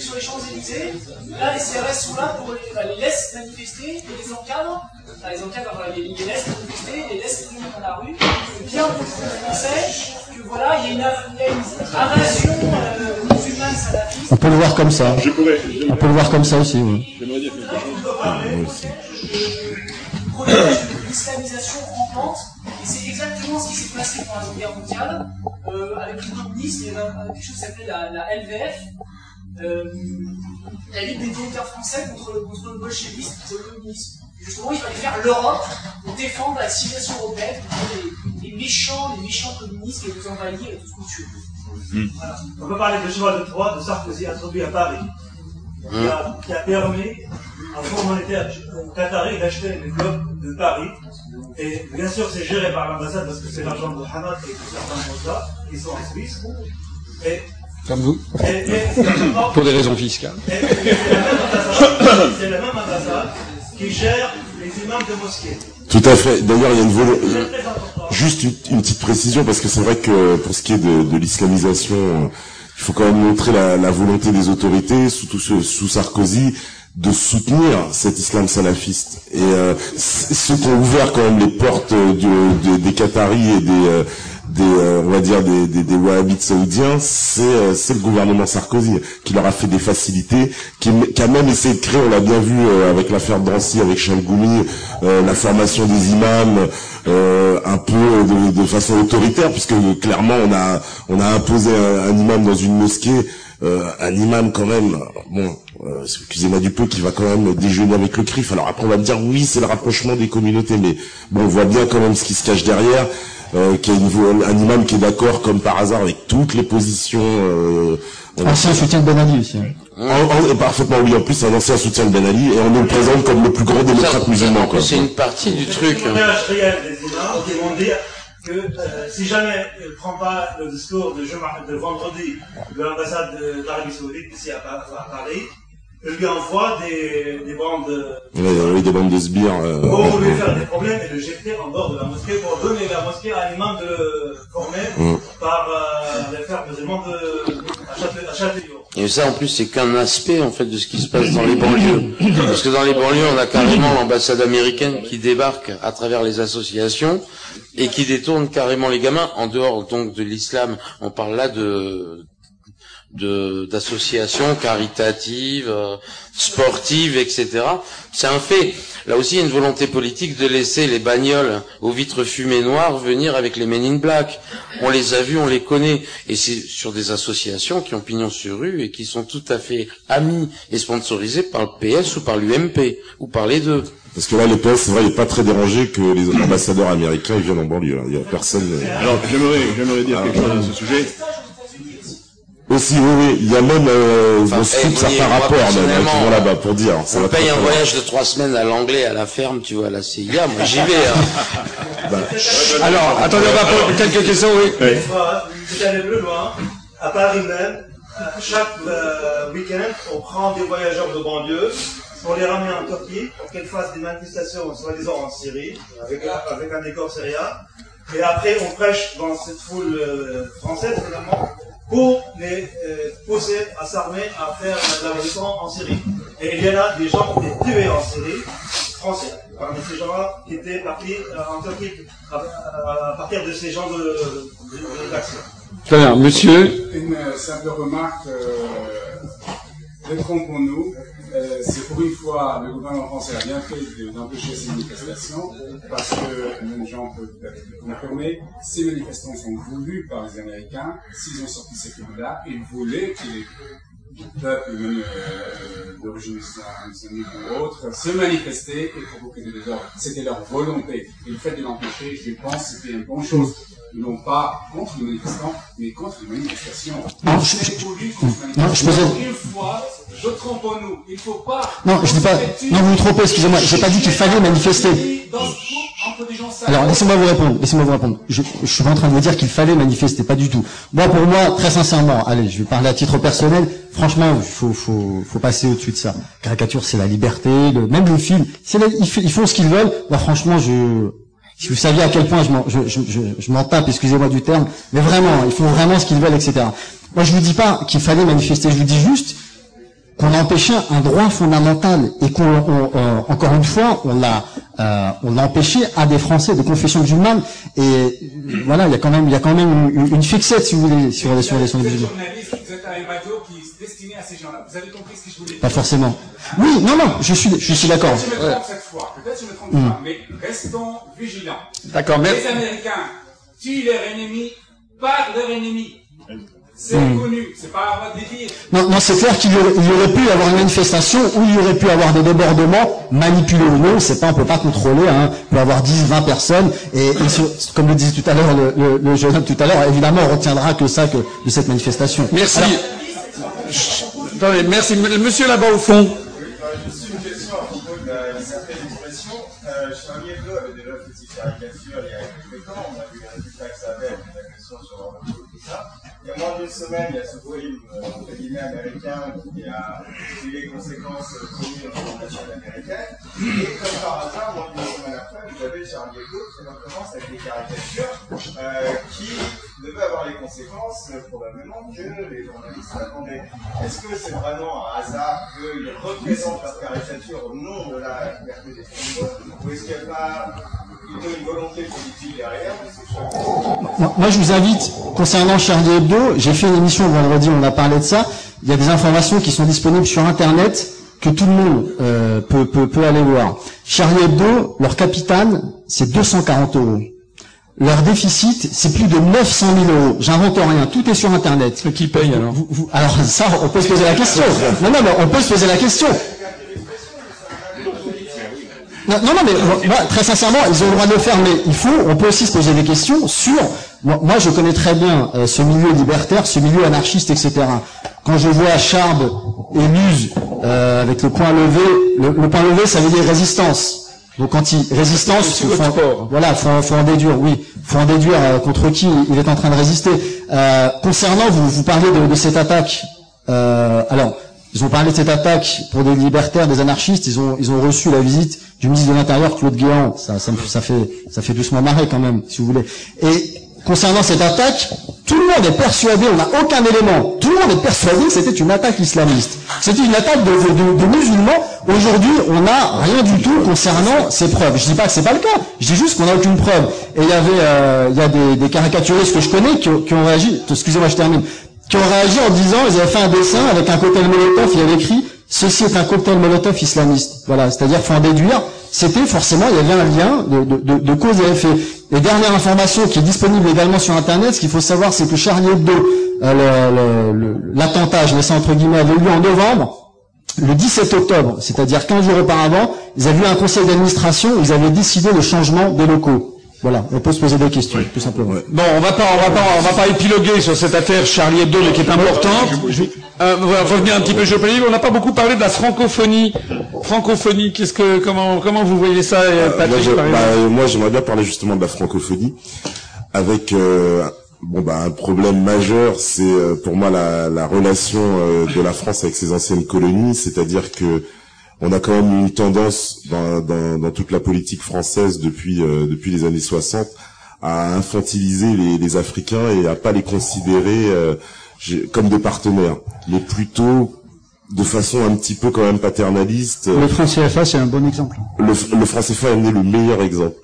Sur les Champs-Élysées, là, les CRS sont là pour les, laisser manifester et les encadrent. les encadrent, les, les laissent manifester, les laissent venir dans la rue. Bien pour les Français que voilà, il y a une, invasion euh. On peut le voir comme ça. On peut le voir comme ça aussi, oui. J'aimerais dire quelque chose. L'islamisation rampante, et c'est exactement ce qui s'est passé pendant la Guerre mondiale, euh, avec les communistes, il y avait quelque chose qui s'appelait la, la, LVF, euh, la Ligue des volontaires français contre le, contre le bolchevisme, contre le communisme. justement, il fallait faire l'Europe pour défendre la civilisation européenne contre les, les, méchants, les méchants communistes qui nous envahir et tout ce qu'on tue. Mmh. On peut parler de cheval de Troie de Sarkozy introduit à Paris, qui, a, qui a permis un fonds monétaire qatari d'acheter les blocs de Paris. Et bien sûr, c'est géré par l'ambassade parce que c'est l'argent de Hamad et certains États qui sont en Suisse. Et comme vous. Et, et, Pour des raisons fiscales. C'est la même ambassade qui gère Tout à fait. D'ailleurs, il y a une volonté. Juste une, petite précision, parce que c'est vrai que pour ce qui est de, l'islamisation, il faut quand même montrer la, volonté des autorités, surtout sous, Sarkozy, de soutenir cet islam salafiste. Et euh, ceux qui ont ouvert quand même les portes de, des Qataris et des, euh, des euh, on va dire des, des, des wahhabites saoudiens, c'est euh, c'est le gouvernement Sarkozy qui leur a fait des facilités, qui, qui a même essayé de créer, on l'a bien vu euh, avec l'affaire Drancy, avec Chalgoumi, la formation des imams un peu de, de, façon autoritaire, puisque clairement on a on a imposé un, un imam dans une mosquée. Euh, un imam quand même, bon, euh, excusez-moi du peu, qui va quand même déjeuner avec le CRIF. Alors après on va me dire oui, c'est le rapprochement des communautés, mais bon, on voit bien quand même ce qui se cache derrière. Euh, qui a une, un imam qui est d'accord comme par hasard avec toutes les positions. Euh, ancien soutien de Ben Ali aussi. Hein. En, en, parfaitement oui, en plus c'est un ancien soutien de Ben Ali et on nous le présente comme le plus grand démocrate musulman. C'est une partie du truc. Le témoignage réel des imams qui vont dire que euh, si jamais il ne prend pas le discours de, de vendredi de l'ambassade d'Arabie Saoudite ici à, à Paris, lui envoie des, des bandes oui, des bandes de sbires. Euh, pour lui faire des problèmes et le jeter en dehors de la mosquée pour donner la mosquée à un imam de le former mm. par euh, le faire besoin de à. Et ça, en plus, c'est qu'un aspect, en fait, de ce qui se passe dans les banlieues. Parce que dans les banlieues, on a carrément l'ambassade américaine qui débarque à travers les associations et qui détourne carrément les gamins. En dehors, donc, de l'islam, on parle là de d'associations caritatives, euh, sportives, etc. C'est un fait. Là aussi, il y a une volonté politique de laisser les bagnoles aux vitres fumées noires venir avec les Men in Black. On les a vus, on les connaît, et c'est sur des associations qui ont pignon sur rue et qui sont tout à fait amis et sponsorisées par le PS ou par l'UMP ou par les deux. Parce que là, le PS, c'est vrai, il n'est pas très dérangé que les ambassadeurs américains ils viennent en banlieue. Il y a personne. Alors, j'aimerais, j'aimerais dire quelque chose à ce sujet. Aussi, oui, oui, il y a même euh, enfin, hey, eh, certains rapports même, qui vont là-bas pour dire. Ça on paye un voyage de trois semaines à l'anglais à la ferme, tu vois, à la CIA, moi j'y vais. Hein. bah. Alors, attendez, on va poser quelques questions, oui. oui. C'est aller plus loin. À Paris même, chaque euh, week-end, on prend des voyageurs de banlieue pour les ramener en Turquie, pour qu'ils fassent des manifestations, soi-disant en Syrie, avec, avec un décor syrien. Et après, on prêche dans cette foule euh, française, finalement, pour les euh, pousser à s'armer à faire la révolution en Syrie. Et il y en a des gens qui étaient tués en Syrie, français, parmi ces gens-là qui étaient partis euh, en Turquie à, partir de ces gens de, de, de, Très bien, monsieur. Une simple remarque, euh, détrompons-nous, euh, c'est pour une fois, le gouvernement français a bien fait d'empêcher ces manifestations, parce que les gens peuvent être confirmer, ces manifestations sont voulues par les Américains, s'ils ont sorti ces films-là, ils voulaient que les peuples, même euh, d'origine islamique ou autre, se manifester et provoquer des désordres. C'était leur volonté. Et le fait de l'empêcher, je pense, c'était une bonne chose non pas contre les manifestants, mais contre les manifestations. Non, je, je, non, je Une fois, je trompe nous. Il faut pas. Non, je dis pas. Non, vous vous trompez. Excusez-moi. J'ai pas dit qu'il fallait manifester. Alors, laissez-moi vous répondre. Laissez-moi vous répondre. Je, je suis pas en train de vous dire qu'il fallait manifester, pas du tout. Moi, pour moi, très sincèrement, allez, je vais parler à titre personnel. Franchement, il faut, faut, faut passer au-dessus de ça. Caricature, c'est la liberté. Le, même le film, c'est ils, font ce qu'ils veulent. Moi, franchement, je si vous saviez à quel point je m'en, je, je, je m'en tape, excusez-moi du terme, mais vraiment, ils font vraiment ce qu'ils veulent, etc. Moi, je vous dis pas qu'il fallait manifester, je vous dis juste qu'on a empêché un droit fondamental et qu'on, euh, encore une fois, on l'a, euh, on a empêché à des Français de confession musulmane. Et voilà, il y a quand même, il y a quand même une, une fixette, si vous voulez, sur les sur les musulmans. Vous avez compris ce que je voulais dire Pas forcément. Oui, non, non, je suis, je suis d'accord. Peut-être je me trompe cette fois, peut-être je me trompe pas, mais restons vigilants. D'accord, mais... Les Américains tuent leurs ennemis par leurs ennemis. C'est mmh. connu, c'est pas à de dire. Non, non c'est clair qu'il y, aurait, il y aurait pu y avoir une manifestation où il y aurait pu avoir des débordements, manipulés ou non, c'est pas, on peut pas contrôler, hein. Il peut y avoir 10, 20 personnes, et, et comme le disait tout à l'heure le, le, le, jeune homme tout à l'heure, évidemment, on retiendra que ça, que, de cette manifestation. Merci. Alors, Attendez, merci. Monsieur là-bas au fond. Juste une question à propos de la certaine expression. Euh, Charlie Hebdo avait déjà fait ses caricatures il y a quelques temps. On a vu les résultats que ça avait avec l'agression sur leur et tout ça. Il y a moins d'une semaine, il y a ce film, euh, entre américain qui a eu les conséquences connues dans la nation américaine. Et comme par hasard, moins d'une semaine après, vous avez Charlie Hebdo qui recommence avec des caricatures euh, qui devaient avoir les conséquences euh, probablement que les journalistes attendaient. Est-ce que c'est vraiment un hasard qu'ils représentent leur caricature au nom de la liberté d'expression ou est-ce qu'il n'y a pas une volonté politique derrière moi, je vous invite, concernant Charlie Hebdo, j'ai fait une émission vendredi, on a parlé de ça. Il y a des informations qui sont disponibles sur Internet que tout le monde euh, peut, peut, peut aller voir. Charlie Hebdo, leur capitane, c'est 240 euros. Leur déficit, c'est plus de 900 000 euros. J'invente rien, tout est sur Internet. Qui paye alors Vous- vous- Alors ça, on peut se poser la question. Non, non, mais on peut se poser la question. Non, non, mais moi, très sincèrement, ils ont le droit de le faire, mais il faut, on peut aussi se poser des questions sur. Moi, moi, je connais très bien euh, ce milieu libertaire, ce milieu anarchiste, etc. Quand je vois Charb et Luz euh, avec le point levé, le, le point levé, ça veut dire résistance. Donc quand il résistance, C'est faut, faut- voilà, faut, faut en déduire, oui, faut en déduire euh, contre qui il est en train de résister. Euh, concernant, vous, vous parlez de, de cette attaque. Euh, alors, ils ont parlé de cette attaque pour des libertaires, des anarchistes. Ils ont, ils ont reçu la visite du ministre de l'Intérieur, Claude Guéant. Ça, ça, ça fait, ça fait doucement marrer quand même, si vous voulez. Et concernant cette attaque, tout le monde est persuadé, on n'a aucun élément, tout le monde est persuadé que c'était une attaque islamiste. C'était une attaque de, de- de musulmans. Aujourd'hui, on n'a rien du tout concernant ces preuves. Je dis pas que c'est pas le cas. Je dis juste qu'on n'a aucune preuve. Et il y avait, euh, il y a des, des caricaturistes que je connais qui, qui ont réagi. Excusez-moi, je termine. Qui ont réagi en disant, ils avaient fait un dessin avec un cocktail Molotov. Il y avait écrit, ceci est un cocktail Molotov islamiste. Voilà. C'est-à-dire, faut en déduire. C'était forcément, il y avait un lien de, cause et effet. Et dernière information qui est disponible également sur Internet, ce qu'il faut savoir, c'est que Charlie Hebdo, euh, l'attentat, je mets entre guillemets, avait lieu en novembre. Le 17 octobre, c'est-à-dire 15 jours auparavant, ils avaient eu un conseil d'administration ils avaient décidé le changement des locaux. Voilà, on peut se poser des questions, tout simplement. Bon, on va pas, on va pas, on va pas épiloguer sur cette affaire Charlie Hebdo, mais qui est importante. Euh, on va revenir un petit peu géopolitique. On n'a pas beaucoup parlé de la francophonie. Francophonie, qu'est-ce que, comment, comment vous voyez ça, euh, Moi, Patrick, je- bah, moi, j'aimerais bien parler justement de la francophonie, avec euh, bon bah un problème majeur, c'est euh, pour moi la, la relation euh, de la France avec ses anciennes colonies, c'est-à-dire que on a quand même une tendance dans, dans, dans toute la politique française depuis euh, depuis les années 60 à infantiliser les, les Africains et à pas les considérer euh, comme des partenaires, mais plutôt de façon un petit peu quand même paternaliste. Le franc CFA, c'est un bon exemple. Le, le franc CFA est le meilleur exemple.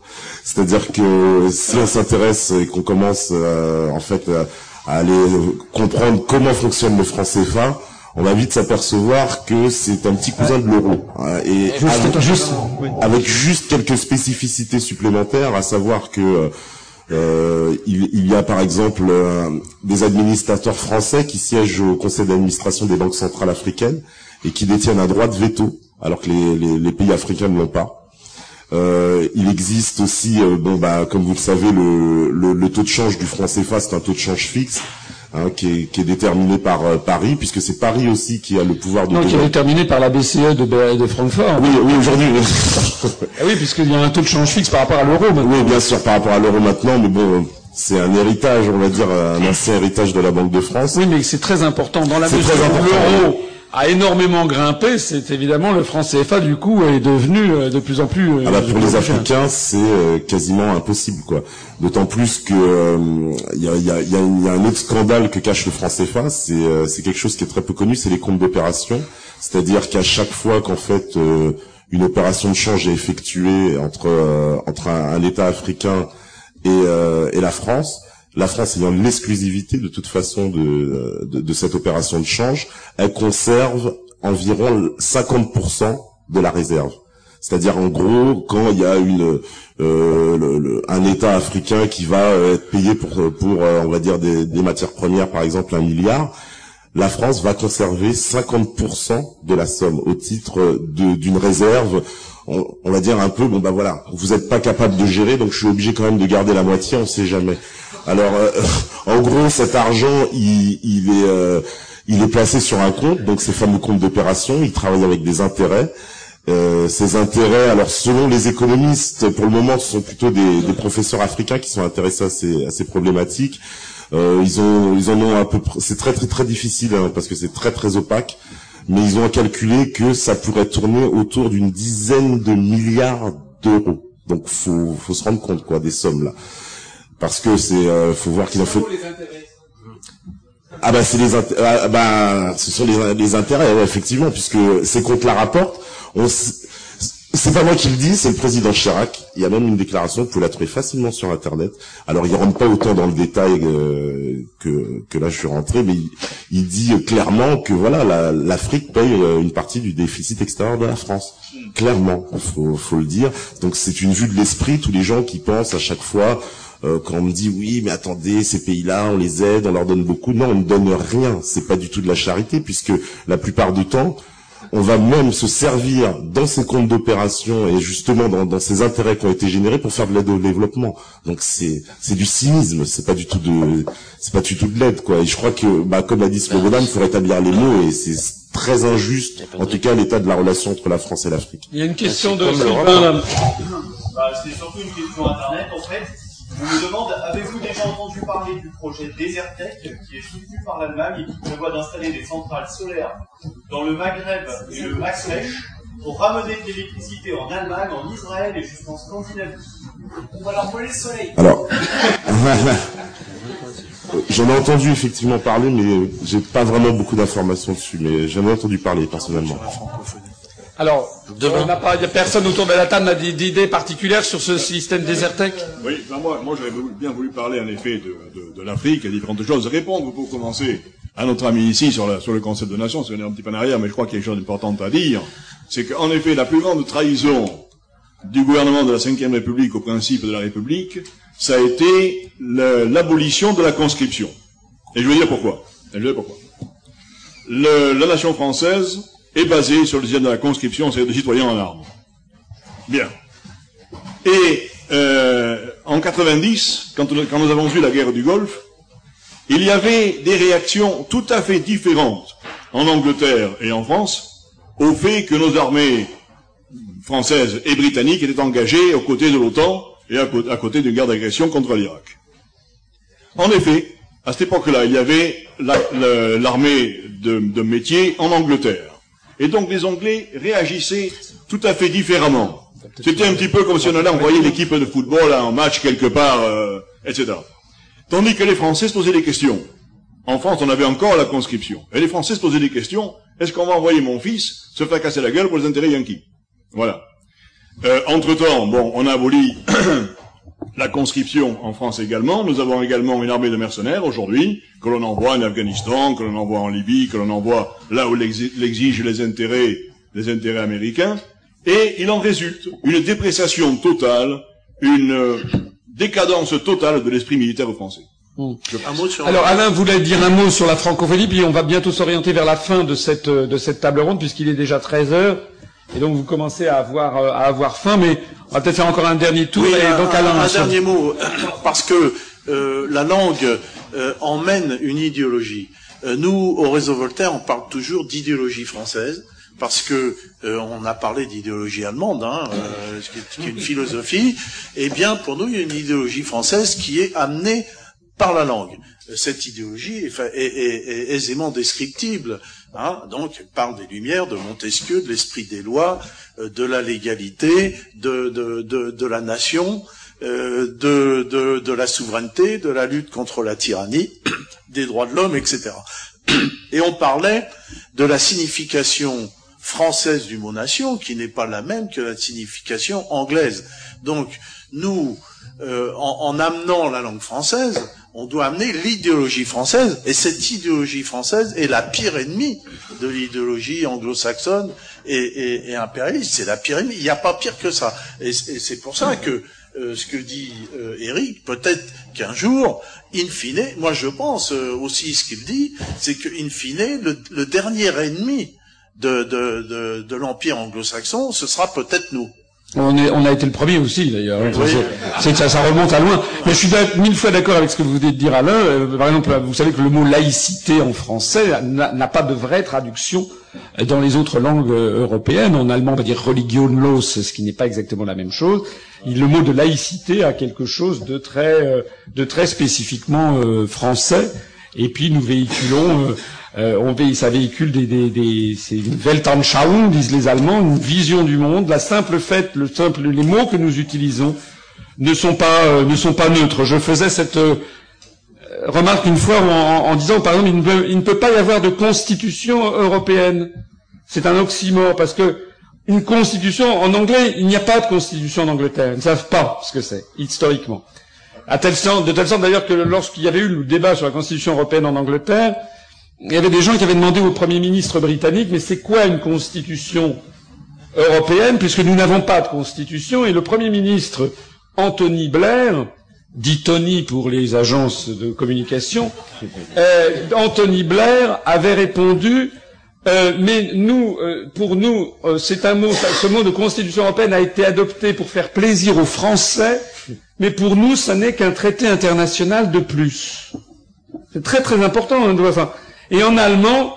C'est-à-dire que si on s'intéresse et qu'on commence euh, en fait à, à aller comprendre comment fonctionne le franc CFA, on va vite s'apercevoir que c'est un petit cousin de l'euro. Et avec, juste- avec juste quelques spécificités supplémentaires, à savoir que euh, il, il y a par exemple euh, des administrateurs français qui siègent au conseil d'administration des banques centrales africaines et qui détiennent un droit de veto, alors que les, les- les pays africains ne l'ont pas. Euh, il existe aussi, euh, bon bah comme vous le savez, le, le, le taux de change du franc CFA, c'est un taux de change fixe. Hein, qui, est, qui est déterminé par euh, Paris, puisque c'est Paris aussi qui a le pouvoir de Non, qui est déterminé par la BCE de, de Francfort. Oui, oui, aujourd'hui. Ah oui, puisqu'il y a un taux de change fixe par rapport à l'euro. maintenant. Oui, bien sûr, par rapport à l'euro maintenant, mais bon, c'est un héritage, on va dire, un ancien héritage de la Banque de France. Oui, mais c'est très important. Dans la mesure où l'euro a énormément grimpé, c'est évidemment le franc CFA, du coup, est devenu euh, de plus en plus... euh, Ah bah, pour les. Africains, c'est euh, quasiment impossible, quoi. D'autant plus que il y, a, il y a- il y a- il y a un autre scandale que cache le franc CFA, c'est euh, quelque chose qui est très peu connu, c'est les comptes d'opération. C'est-à-dire qu'à chaque fois qu'en fait euh, une opération de change est effectuée entre euh, entre un, un État africain et, euh, et la France, la France ayant l'exclusivité de toute façon de, cette opération de change, elle conserve environ 50% de la réserve. C'est-à-dire en gros, quand il y a une euh, un État africain qui va euh, être payé pour pour euh, on va dire des, matières premières, par exemple un milliard, la France va conserver 50% de la somme au titre d'une réserve. On, on va dire un peu, bon bah voilà, vous n'êtes pas capable de gérer, donc je suis obligé quand même de garder la moitié, on sait jamais. Alors, euh, en gros, cet argent, il, il est, euh, il est placé sur un compte, donc ces fameux comptes d'opération, il travaille avec des intérêts. Euh, ces intérêts, alors selon les économistes, pour le moment, ce sont plutôt des, des professeurs africains qui sont intéressés à ces, à ces problématiques. Euh, ils ont, ils en ont à peu. C'est très très très difficile hein, parce que c'est très très opaque. Mais ils ont calculé que ça pourrait tourner autour d'une dizaine de milliards d'euros. Donc faut faut se rendre compte quoi des sommes là, parce que c'est euh, faut voir qu'il en faut. Ah bah c'est les ah, bah ce sont les, les intérêts effectivement puisque c'est contre la rapporte. On c'est pas moi qui le dis, c'est le président Chirac. Il y a même une déclaration, vous pouvez la trouver facilement sur Internet. Alors, il rentre pas autant dans le détail euh, que, que là je suis rentré, mais il, dit clairement que voilà, l'Afrique paye euh, une partie du déficit extérieur de la France. Clairement, faut, faut le dire. Donc, c'est une vue de l'esprit. Tous les gens qui pensent à chaque fois euh, quand on me dit oui, mais attendez, ces pays-là, on les aide, on leur donne beaucoup. Non, on ne donne rien. C'est pas du tout de la charité, puisque la plupart du temps, on va même se servir dans ces comptes d'opération et justement dans, ces intérêts qui ont été générés pour faire de l'aide au développement. Donc c'est c'est du cynisme, c'est pas du tout de c'est pas du tout de l'aide quoi. Et je crois que bah, comme l'a dit Slobodan, il faut rétablir les mots et c'est très injuste, en tout cas l'état de la relation entre la France et l'Afrique. Il y a une question de Sylvain. Bah, c'est surtout une question internet en fait. On me demande, avez-vous déjà entendu parler du projet Desertec, qui est soutenu par l'Allemagne et qui prévoit d'installer des centrales solaires dans le Maghreb et le Maclèche pour ramener de l'électricité en Allemagne, en Israël et jusqu'en Scandinavie? On va leur voler le soleil. Alors, j'en ai entendu effectivement parler, mais j'ai pas vraiment beaucoup d'informations dessus, mais j'en ai entendu parler personnellement. Alors, on n'a pas, il n'y a personne autour de la table n'a d'idées particulières sur ce système Desertec Oui, ben moi, moi j'aurais bien voulu parler en effet de, de, de l'Afrique et différentes choses. Répondre pour commencer à notre ami ici sur, la, sur le concept de nation, c'est un petit peu en arrière, mais je crois qu'il y a quelque chose d'important à dire. C'est qu'en effet, la plus grande trahison du gouvernement de la Ve République au principe de la République, ça a été l'abolition de la conscription. Et je veux dire pourquoi. je veux dire pourquoi. Le, la nation française est basé sur le système de la conscription, c'est-à-dire de citoyens en armes. Bien. Et euh, en 90, quand, quand nous avons vu la guerre du Golfe, il y avait des réactions tout à fait différentes en Angleterre et en France au fait que nos armées françaises et britanniques étaient engagées aux côtés de l'OTAN et à, côté d'une guerre d'agression contre l'Irak. En effet, à cette époque-là, il y avait l'armée de métier en Angleterre. Et donc les Anglais réagissaient tout à fait différemment. C'était un petit peu comme si on allait envoyer l'équipe de football à un match quelque part, euh, etc. Tandis que les Français se posaient des questions. En France, on avait encore la conscription. Et les Français se posaient des questions. Est-ce qu'on va envoyer mon fils se faire casser la gueule pour les intérêts yankees? Voilà. Euh, entre-temps, bon, on a aboli la conscription en France également. Nous avons également une armée de mercenaires aujourd'hui, que l'on envoie en Afghanistan, que l'on envoie en Libye, que l'on envoie là où l'exigent les intérêts, les intérêts américains. Et il en résulte une dépréciation totale, une euh, décadence totale de l'esprit militaire français. Hmm. Alors Alain voulait dire un mot sur la francophonie, puis on va bientôt s'orienter vers la fin de cette, de cette table ronde, puisqu'il est déjà 13 heures. Et donc vous commencez à avoir, euh, à avoir faim, mais on va peut-être faire encore un dernier tour. et un, donc un, dernier mot, parce que euh, la langue euh, emmène une idéologie. nous, au réseau Voltaire, on parle toujours d'idéologie française parce que on a parlé d'idéologie allemande, hein, qui, est, qui, est, une philosophie. Eh bien, pour nous, il y a une idéologie française qui est amenée par la langue. Cette idéologie est, est, est aisément descriptible. Hein, donc, elle parle des Lumières, de Montesquieu, de l'esprit des lois, euh, de la légalité, de, de, de, la nation, euh, de, de, de la souveraineté, de la lutte contre la tyrannie, des droits de l'homme, etc. Et on parlait de la signification française du mot nation, qui n'est pas la même que la signification anglaise. Donc, nous, euh, en, amenant la langue française, on doit amener l'idéologie française, et cette idéologie française est la pire ennemie de l'idéologie anglo-saxonne et, impérialiste. C'est la pire ennemie. Il n'y a pas pire que ça. Et, c'est pour ça que euh, ce que dit euh, Eric, peut-être qu'un jour, in fine, moi je pense euh, aussi ce qu'il dit, c'est que in fine, le, dernier ennemi de, de l'empire anglo-saxon, ce sera peut-être nous. On, est, on a été le premier aussi, d'ailleurs. C'est ça, ça remonte à loin. Mais je suis mille fois d'accord avec ce que vous venez de dire, Alain. Euh, par exemple, vous savez que le mot laïcité en français n'a pas de vraie traduction dans les autres langues euh, européennes. En allemand, on va dire religionlos, ce qui n'est pas exactement la même chose. Le mot de laïcité a quelque chose de très, euh, de très spécifiquement français. Et puis nous véhiculons, on vé ça véhicule des, des, des c'est une Weltanschauung, disent les Allemands, une vision du monde. La simple fait, le simple, les mots que nous utilisons ne sont pas ne sont pas neutres. Je faisais cette remarque une fois en, disant, par exemple, il ne, peut, pas y avoir de constitution européenne. C'est un oxymore parce que une constitution en anglais, il n'y a pas de constitution en Angleterre. Ils ne savent pas ce que c'est historiquement. À tel sens, de telle sorte d'ailleurs que lorsqu'il y avait eu le débat sur la constitution européenne en Angleterre, il y avait des gens qui avaient demandé au Premier ministre britannique, mais c'est quoi une constitution européenne, puisque nous n'avons pas de constitution, et le Premier ministre Anthony Blair, dit Tony pour les agences de communication, euh, Anthony Blair avait répondu euh, mais nous, euh, pour nous, euh, c'est un mot, ce mot de Constitution européenne a été adopté pour faire plaisir aux Français, mais pour nous, ça n'est qu'un traité international de plus. C'est très très important. Hein, enfin, et en allemand,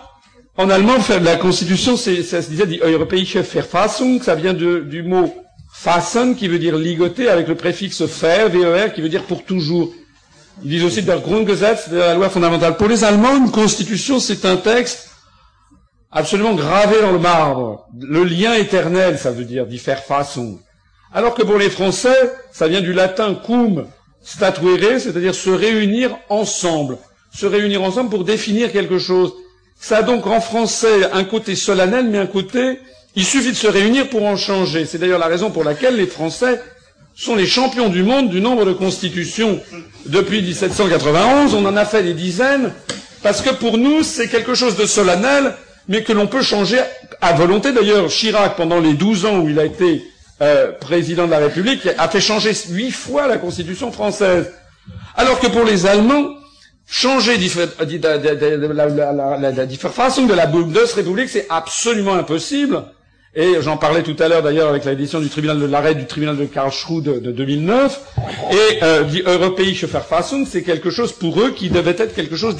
en allemand, la Constitution, ça se disait die Europäische Verfassung, ça vient du mot fassen, qui veut dire ligoter, avec le préfixe fer, ver, qui veut dire pour toujours. Ils disent aussi der Grundgesetz, de la loi fondamentale. Pour les Allemands, une Constitution, c'est un texte absolument gravé dans le marbre. Le lien éternel, ça veut dire, façon. Alors que pour les Français, ça vient du latin cum statuere, c'est-à-dire se réunir ensemble. Se réunir ensemble pour définir quelque chose. Ça a donc en français un côté solennel, mais un côté, il suffit de se réunir pour en changer. C'est d'ailleurs la raison pour laquelle les Français sont les champions du monde du nombre de constitutions. Depuis 1791, on en a fait des dizaines, parce que pour nous, c'est quelque chose de solennel, mais que l'on peut changer à volonté. D'ailleurs, Chirac, pendant les douze ans où il a été euh, président de la République, a fait changer huit fois la Constitution française. Alors que pour les Allemands, changer la façon de la Bundesrepublik, c'est absolument impossible. Et j'en parlais tout à l'heure d'ailleurs avec l'édition du tribunal de l'arrêt du tribunal de Karlsruhe de, de 2009. Et euh, die Europäische Verfassung, c'est quelque chose pour eux qui devait être quelque chose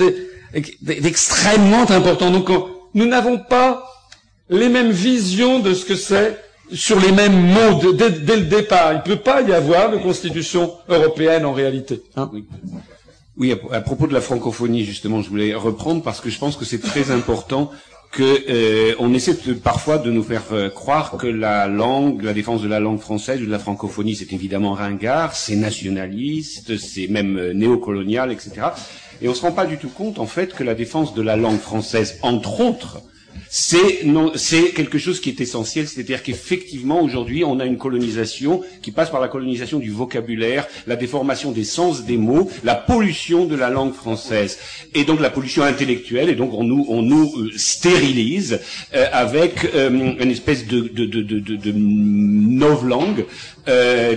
d'extrêmement important. Donc nous n'avons pas les mêmes visions de ce que c'est sur les mêmes mots dès, le départ. Il ne peut pas y avoir de constitution européenne en réalité. Hein oui. à, propos de la francophonie, justement, je voulais reprendre parce que je pense que c'est très important que euh, essaie parfois de nous faire euh, croire que la langue, la défense de la langue française ou de la francophonie, c'est évidemment ringard, c'est nationaliste, c'est même euh, néocolonial, etc. Et on se rend pas du tout compte, en fait, que la défense de la langue française, entre autres, c'est quelque chose qui est essentiel, c'est-à-dire qu'effectivement aujourd'hui on a une colonisation qui passe par la colonisation du vocabulaire, la déformation des sens des mots, la pollution de la langue française. Et donc la pollution intellectuelle et donc on nous on nous euh, stérilise euh, avec euh, une espèce de de de de, de, novlangue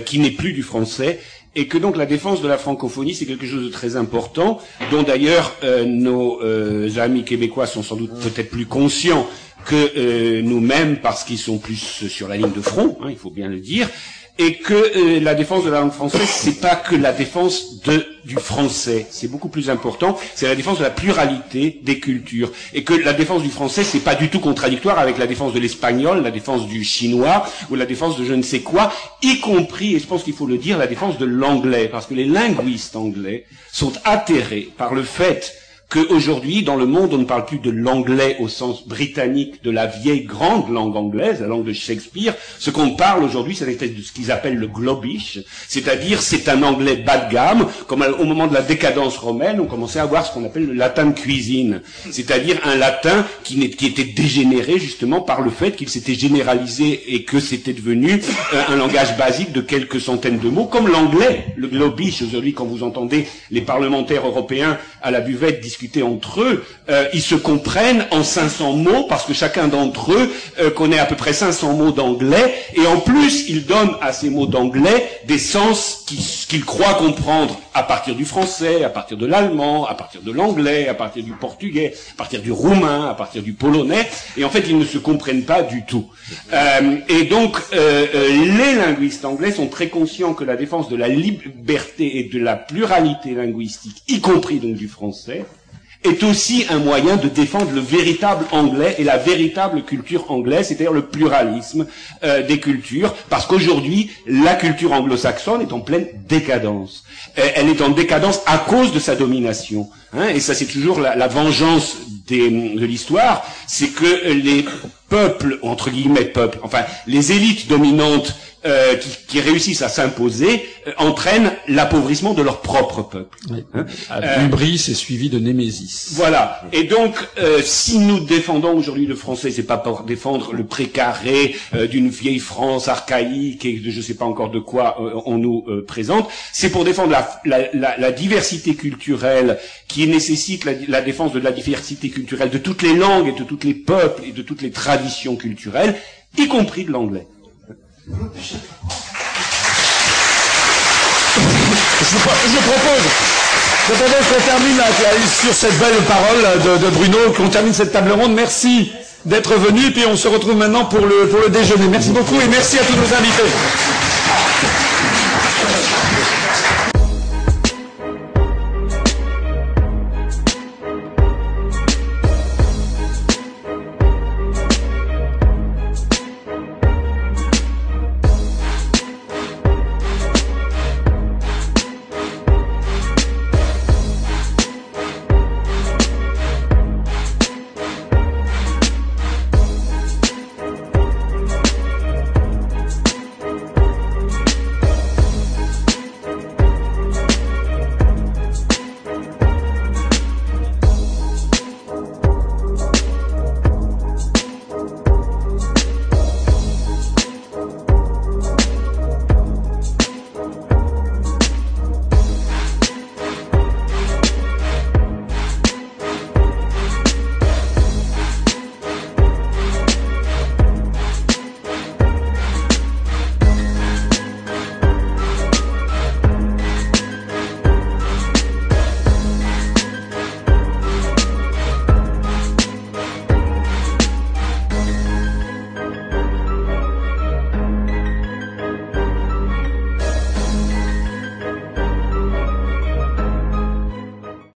qui n'est plus du français et que donc la défense de la francophonie, c'est quelque chose de très important, dont d'ailleurs euh, nos euh, amis québécois sont sans doute peut-être plus conscients que euh, nous-mêmes, parce qu'ils sont plus sur la ligne de front, hein, il faut bien le dire, et que euh, la défense de la langue française, c'est pas que la défense du français, c'est beaucoup plus important, c'est la défense de la pluralité des cultures, et que la défense du français, c'est pas du tout contradictoire avec la défense de l'espagnol, la défense du chinois, ou la défense de je ne sais quoi, y compris, et je pense qu'il faut le dire, la défense de l'anglais, parce que les linguistes anglais sont atterrés par le fait qu'aujourd'hui, dans le monde, on ne parle plus de l'anglais au sens britannique de la vieille grande langue anglaise, la langue de Shakespeare. Ce qu'on parle aujourd'hui, c'est de ce qu'ils appellent le globish, c'est-à-dire c'est un anglais bas de gamme, comme au moment de la décadence romaine, on commençait à avoir ce qu'on appelle le latin de cuisine, c'est-à-dire un latin qui, était dégénéré justement par le fait qu'il s'était généralisé et que c'était devenu euh, un langage basique de quelques centaines de mots, comme l'anglais, le globish aujourd'hui, quand vous entendez les parlementaires européens à la buvette entre eux, euh, ils se comprennent en 500 mots parce que chacun d'entre eux euh, connaît à peu près 500 mots d'anglais et en plus ils donnent à ces mots d'anglais des sens qu'ils croient comprendre à partir du français, à partir de l'allemand, à partir de l'anglais, à partir du portugais, à partir du roumain, à partir du polonais et en fait ils ne se comprennent pas du tout. Euh, et donc les linguistes anglais sont très conscients que la défense de la liberté et de la pluralité linguistique, y compris donc du français, est aussi un moyen de défendre le véritable anglais et la véritable culture anglaise, c'est-à-dire le pluralisme euh, des cultures, parce qu'aujourd'hui, la culture anglo-saxonne est en pleine décadence. Euh, elle est en décadence à cause de sa domination. Hein, et ça, c'est toujours la, la vengeance des, de l'histoire, c'est que les peuples, entre guillemets peuples, enfin, les élites dominantes euh, qui, qui, réussissent à s'imposer euh, entraînent l'appauvrissement de leur propre peuple. Oui. Hein euh, est suivi de némésis. Voilà. Et donc, euh, si nous défendons aujourd'hui le français, c'est pas pour défendre le précaré euh, d'une vieille France archaïque et de je sais pas encore de quoi on nous présente, c'est pour défendre la, la, la, la, diversité culturelle qui nécessite la, défense de la diversité culturelle de toutes les langues et de tous les peuples et de toutes les traditions culturelles, y compris de l'anglais. Je, je, propose, propose qu'on termine sur cette belle parole de, Bruno, qu'on termine cette table ronde. Merci d'être venu, puis on se retrouve maintenant pour le déjeuner. Merci beaucoup et merci à tous nos invités.